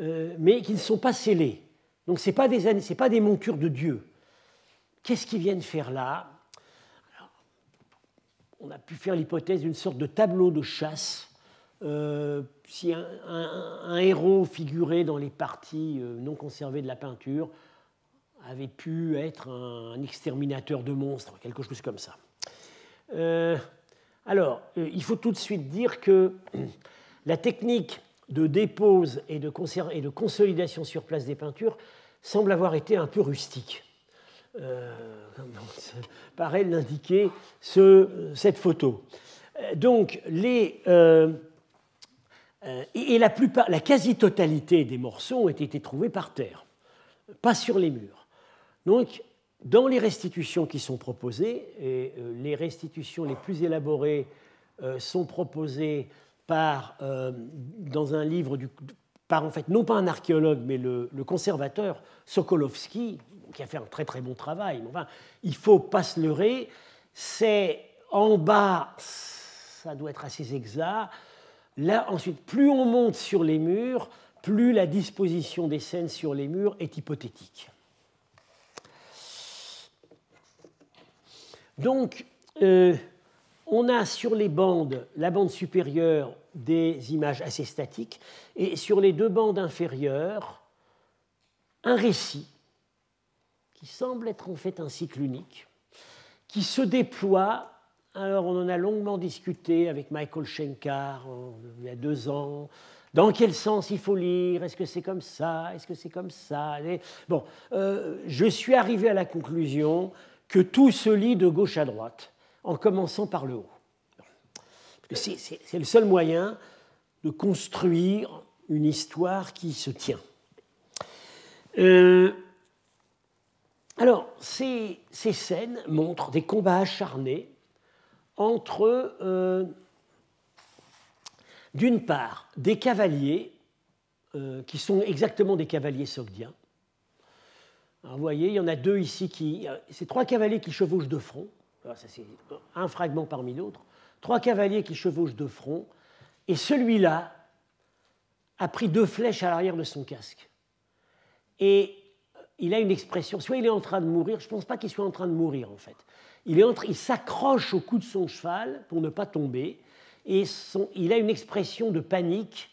Speaker 2: euh, mais qui ne sont pas scellés. Donc ce n'est pas, des, pas des montures de Dieu. Qu'est-ce qu'ils viennent faire là? On a pu faire l'hypothèse d'une sorte de tableau de chasse euh, si un, héros figuré dans les parties euh, non conservées de la peinture avait pu être un, exterminateur de monstres, quelque chose comme ça. Euh, alors, il faut tout de suite dire que la technique de dépose et de, consolidation sur place des peintures semble avoir été un peu rustique. Euh, paraît l'indiquer cette photo. Donc, les, et la, plupart, la quasi-totalité des morceaux ont été trouvés par terre, pas sur les murs. Donc, dans les restitutions qui sont proposées, et euh, les restitutions les plus élaborées euh, sont proposées par, dans un livre du, par en fait non pas un archéologue mais le, conservateur Sokolovski qui a fait un très très bon travail. Enfin, il faut pas se leurrer. C'est en bas, ça doit être assez exact. Là, ensuite, plus on monte sur les murs, plus la disposition des scènes sur les murs est hypothétique. Donc, euh, on a sur les bandes, la bande supérieure, des images assez statiques, et sur les deux bandes inférieures, un récit qui semble être en fait un cycle unique, qui se déploie. Alors on en a longuement discuté avec Michael Schenkar il y a deux ans. Dans quel sens il faut lire? Est-ce que c'est comme ça? Est-ce que c'est comme ça? Bon, euh, je suis arrivé à la conclusion que tout se lit de gauche à droite, en commençant par le haut. C'est le seul moyen de construire une histoire qui se tient. Euh, alors, ces, scènes montrent des combats acharnés entre, euh, d'une part, des cavaliers euh, qui sont exactement des cavaliers sogdiens. vous voyez, il y en a deux ici qui. C'est trois cavaliers qui chevauchent de front. c'est un fragment parmi d'autres. Trois cavaliers qui chevauchent de front. Et celui-là a pris deux flèches à l'arrière de son casque. Et il a une expression, soit il est en train de mourir, je ne pense pas qu'il soit en train de mourir en fait. Il, il s'accroche au cou de son cheval pour ne pas tomber, et il a une expression de panique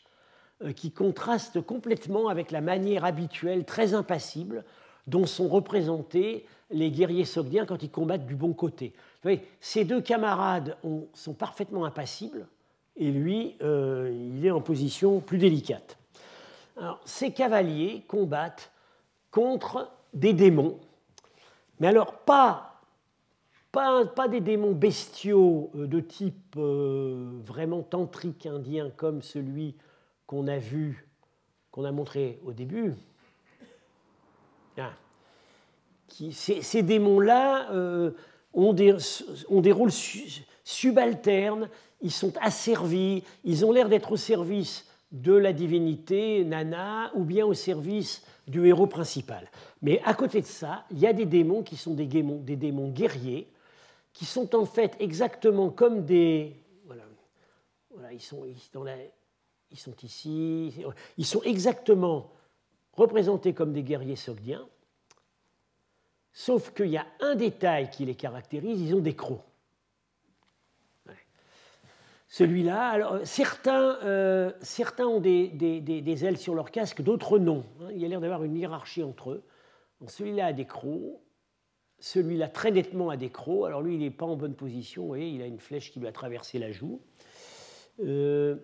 Speaker 2: euh, qui contraste complètement avec la manière habituelle, très impassible, dont sont représentés les guerriers sogdiens quand ils combattent du bon côté. Vous voyez, ces deux camarades sont parfaitement impassibles, et lui, euh, il est en position plus délicate. Alors, ces cavaliers combattent contre des démons, mais alors pas, pas, des démons bestiaux euh, de type euh, vraiment tantrique indien comme celui qu'on a vu, qu'on a montré au début. Ces, démons-là euh, ont, des, ont, des, rôles subalternes, ils sont asservis, ils ont l'air d'être au service de la divinité Nana ou bien au service du héros principal. Mais à côté de ça, il y a des démons qui sont des démons guerriers, qui sont en fait exactement comme des... Voilà, voilà ils, sont, ils sont ici, ils sont exactement représentés comme des guerriers sogdiens, sauf qu'il y a un détail qui les caractérise, ils ont des crocs celui-là. Alors, certains, euh, certains ont des, des, ailes sur leur casque, d'autres non. Il y a l'air d'avoir une hiérarchie entre eux. Celui-là a des crocs, celui-là très nettement a des crocs. Alors lui, il n'est pas en bonne position, vous il a une flèche qui lui a traversé la joue. Euh,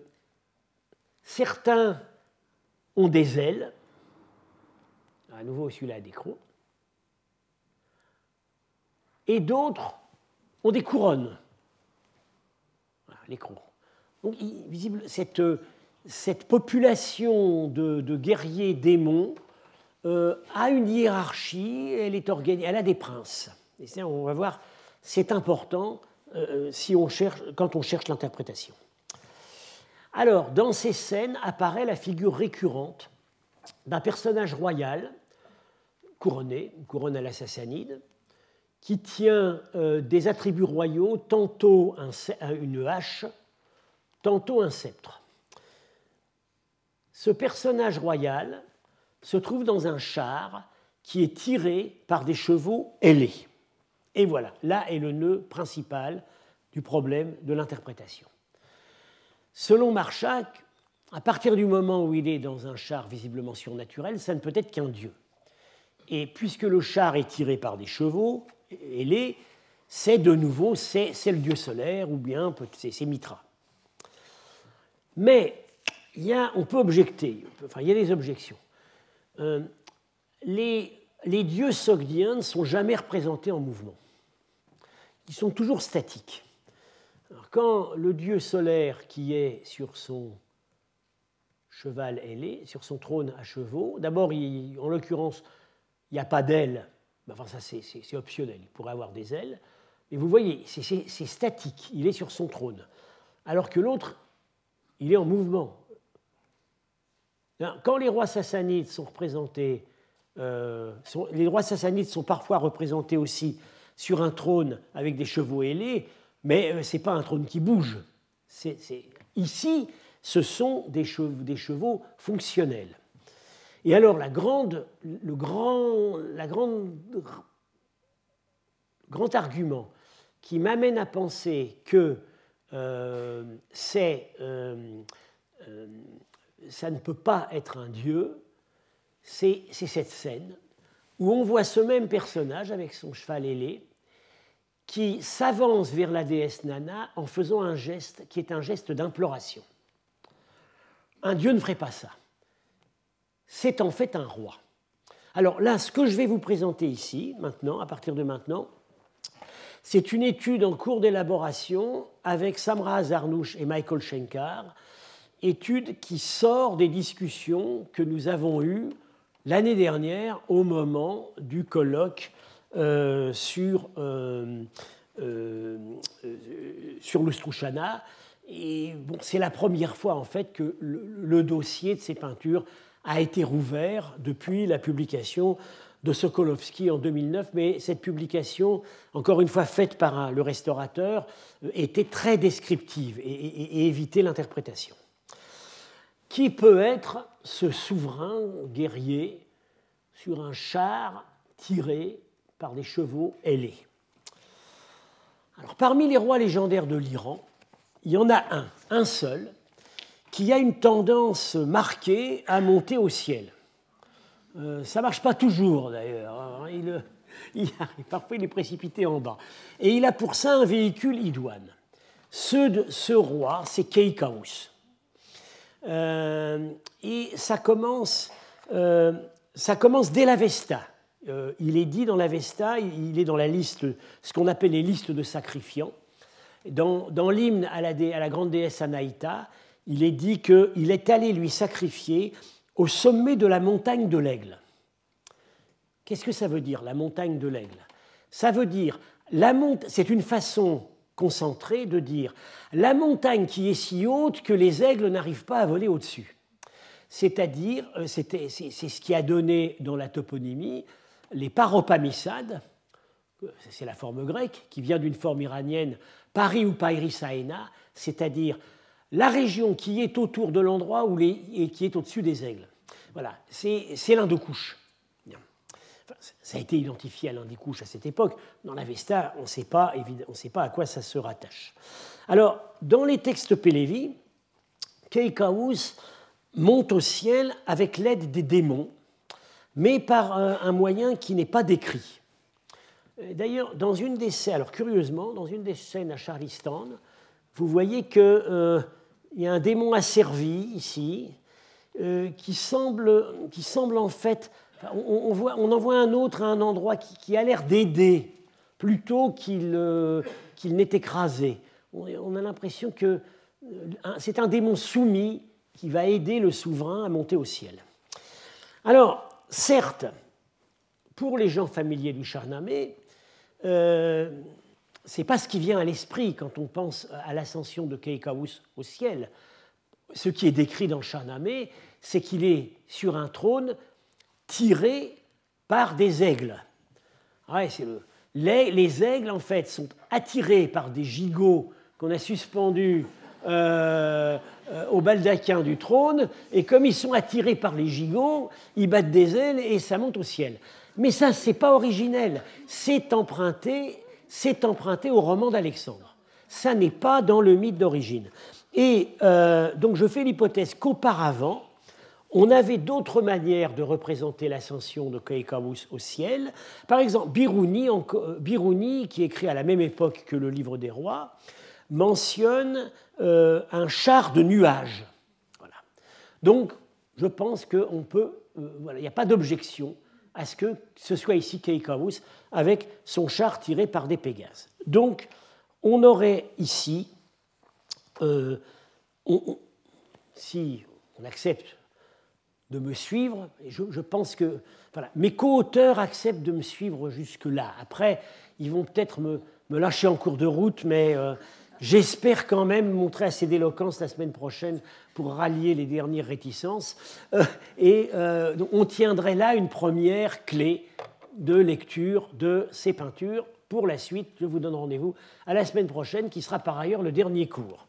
Speaker 2: certains ont des ailes. À nouveau, celui-là a des crocs. Et d'autres ont des couronnes les Donc, visible, cette population de, guerriers démons euh, a une hiérarchie, elle est elle a des princes. On va voir, c'est important euh, si on cherche, quand on cherche l'interprétation. Alors, dans ces scènes apparaît la figure récurrente d'un personnage royal, couronné, couronne à la sassanide, qui tient euh, des attributs royaux, tantôt une hache, tantôt un sceptre. Ce personnage royal se trouve dans un char qui est tiré par des chevaux ailés. Et voilà, là est le nœud principal du problème de l'interprétation. Selon Marchak, à partir du moment où il est dans un char visiblement surnaturel, ça ne peut être qu'un dieu. Et puisque le char est tiré par des chevaux, ailés, c'est de nouveau c'est, le dieu solaire ou bien c'est, Mitra. Mais on peut objecter, enfin il y a des objections. Euh, les, dieux sogdiens ne sont jamais représentés en mouvement. Ils sont toujours statiques. quand le dieu solaire qui est sur son cheval ailé, sur son trône à chevaux, d'abord, en l'occurrence, il n'y a pas d'aile enfin ça c'est optionnel, il pourrait avoir des ailes, mais vous voyez, c'est statique, il est sur son trône, alors que l'autre, il est en mouvement. Quand les rois sassanides sont représentés, euh, les rois sassanides sont parfois représentés aussi sur un trône avec des chevaux ailés, mais euh, ce n'est pas un trône qui bouge. Ici, ce sont des chevaux fonctionnels. Et alors, la grande, le grand, la grande, grand argument qui m'amène à penser que euh, c'est, ça ne peut pas être un dieu, c'est cette scène où on voit ce même personnage avec son cheval ailé qui s'avance vers la déesse Nana en faisant un geste qui est un geste d'imploration. Un dieu ne ferait pas ça. C'est en fait un roi. Alors là, ce que je vais vous présenter ici, maintenant, à partir de maintenant, c'est une étude en cours d'élaboration avec Samra Zarnouch et Michael Schenkar, étude qui sort des discussions que nous avons eues l'année dernière au moment du colloque euh, sur, euh, euh, Strushana. Et bon, c'est la première fois en fait que le, dossier de ces peintures a été rouvert depuis la publication de Sokolovski en 2009, mais cette publication, encore une fois faite par le restaurateur, était très descriptive et évitait l'interprétation. Qui peut être ce souverain guerrier sur un char tiré par des chevaux ailés? Parmi les rois légendaires de l'Iran, il y en a un, un seul, qui a une tendance marquée à monter au ciel. Euh, ça ne marche pas toujours d'ailleurs. Hein. Il, [laughs] parfois il est précipité en bas. Et il a pour ça un véhicule idoine. Ce, ce roi, c'est Keikaus. Euh, et ça commence, euh, ça commence dès la Vesta. il est dit dans la Vesta, il est dans la liste, ce qu'on appelle les listes de sacrifiants. Dans, dans l'hymne à la, à la, grande déesse Anaïta, il est dit qu'il est allé lui sacrifier au sommet de la montagne de l'aigle. Qu'est-ce que ça veut dire, la montagne de l'aigle? Ça veut dire, c'est une façon concentrée de dire la montagne qui est si haute que les aigles n'arrivent pas à voler au-dessus. C'est-à-dire, euh, c'est ce qui a donné dans la toponymie les paropamissades, c'est la forme grecque qui vient d'une forme iranienne, Paris ou Pairisaena, c'est-à-dire la région qui est autour de l'endroit et qui est au-dessus des aigles. Voilà, c'est l'Indocouche. Ça a été identifié à l'Indocouche à cette époque. Dans l'Avesta, on ne sait pas à quoi ça se rattache. Alors, dans les textes Pélévi, Keikaous monte au ciel avec l'aide des démons, mais par un moyen qui n'est pas décrit. D'ailleurs, dans une des scènes, alors curieusement, dans une des scènes à Charlistan, vous voyez que euh, y a un démon asservi ici, euh, qui, semble, qui semble en fait. On, on en voit un autre à un endroit qui, a l'air d'aider plutôt qu'il euh, n'est écrasé. On, a l'impression que euh, c'est un démon soumis qui va aider le souverain à monter au ciel. Alors, certes, pour les gens familiers du Charnamé, euh, c'est pas ce qui vient à l'esprit quand on pense à l'ascension de Keikaus au ciel. Ce qui est décrit dans Shahnameh, c'est qu'il est sur un trône tiré par des aigles. les, aigles, en fait, sont attirés par des gigots qu'on a suspendus euh, euh, au baldaquin du trône, et comme ils sont attirés par les gigots, ils battent des ailes et ça monte au ciel. Mais ça, c'est pas originel. C'est emprunté c'est emprunté au roman d'Alexandre. Ça n'est pas dans le mythe d'origine. Et euh, donc je fais l'hypothèse qu'auparavant, on avait d'autres manières de représenter l'ascension de Keikawus au ciel. Par exemple, Biruni, euh, qui écrit à la même époque que le Livre des Rois, mentionne euh, un char de nuages. Voilà. Donc, je pense qu'il peut, voilà, il n'y a pas d'objection à ce que ce soit ici Keikawus avec son char tiré par des Pégases. Donc, on aurait ici, euh, si on accepte de me suivre, je, pense que mes co-auteurs acceptent de me suivre jusque-là. Après, ils vont peut-être me, lâcher en cours de route, mais euh, J'espère quand même montrer assez d'éloquence la semaine prochaine pour rallier les dernières réticences. Euh, et euh, on tiendrait là une première clé de lecture de ces peintures. Pour la suite, je vous donne rendez-vous à la semaine prochaine, qui sera par ailleurs le dernier cours.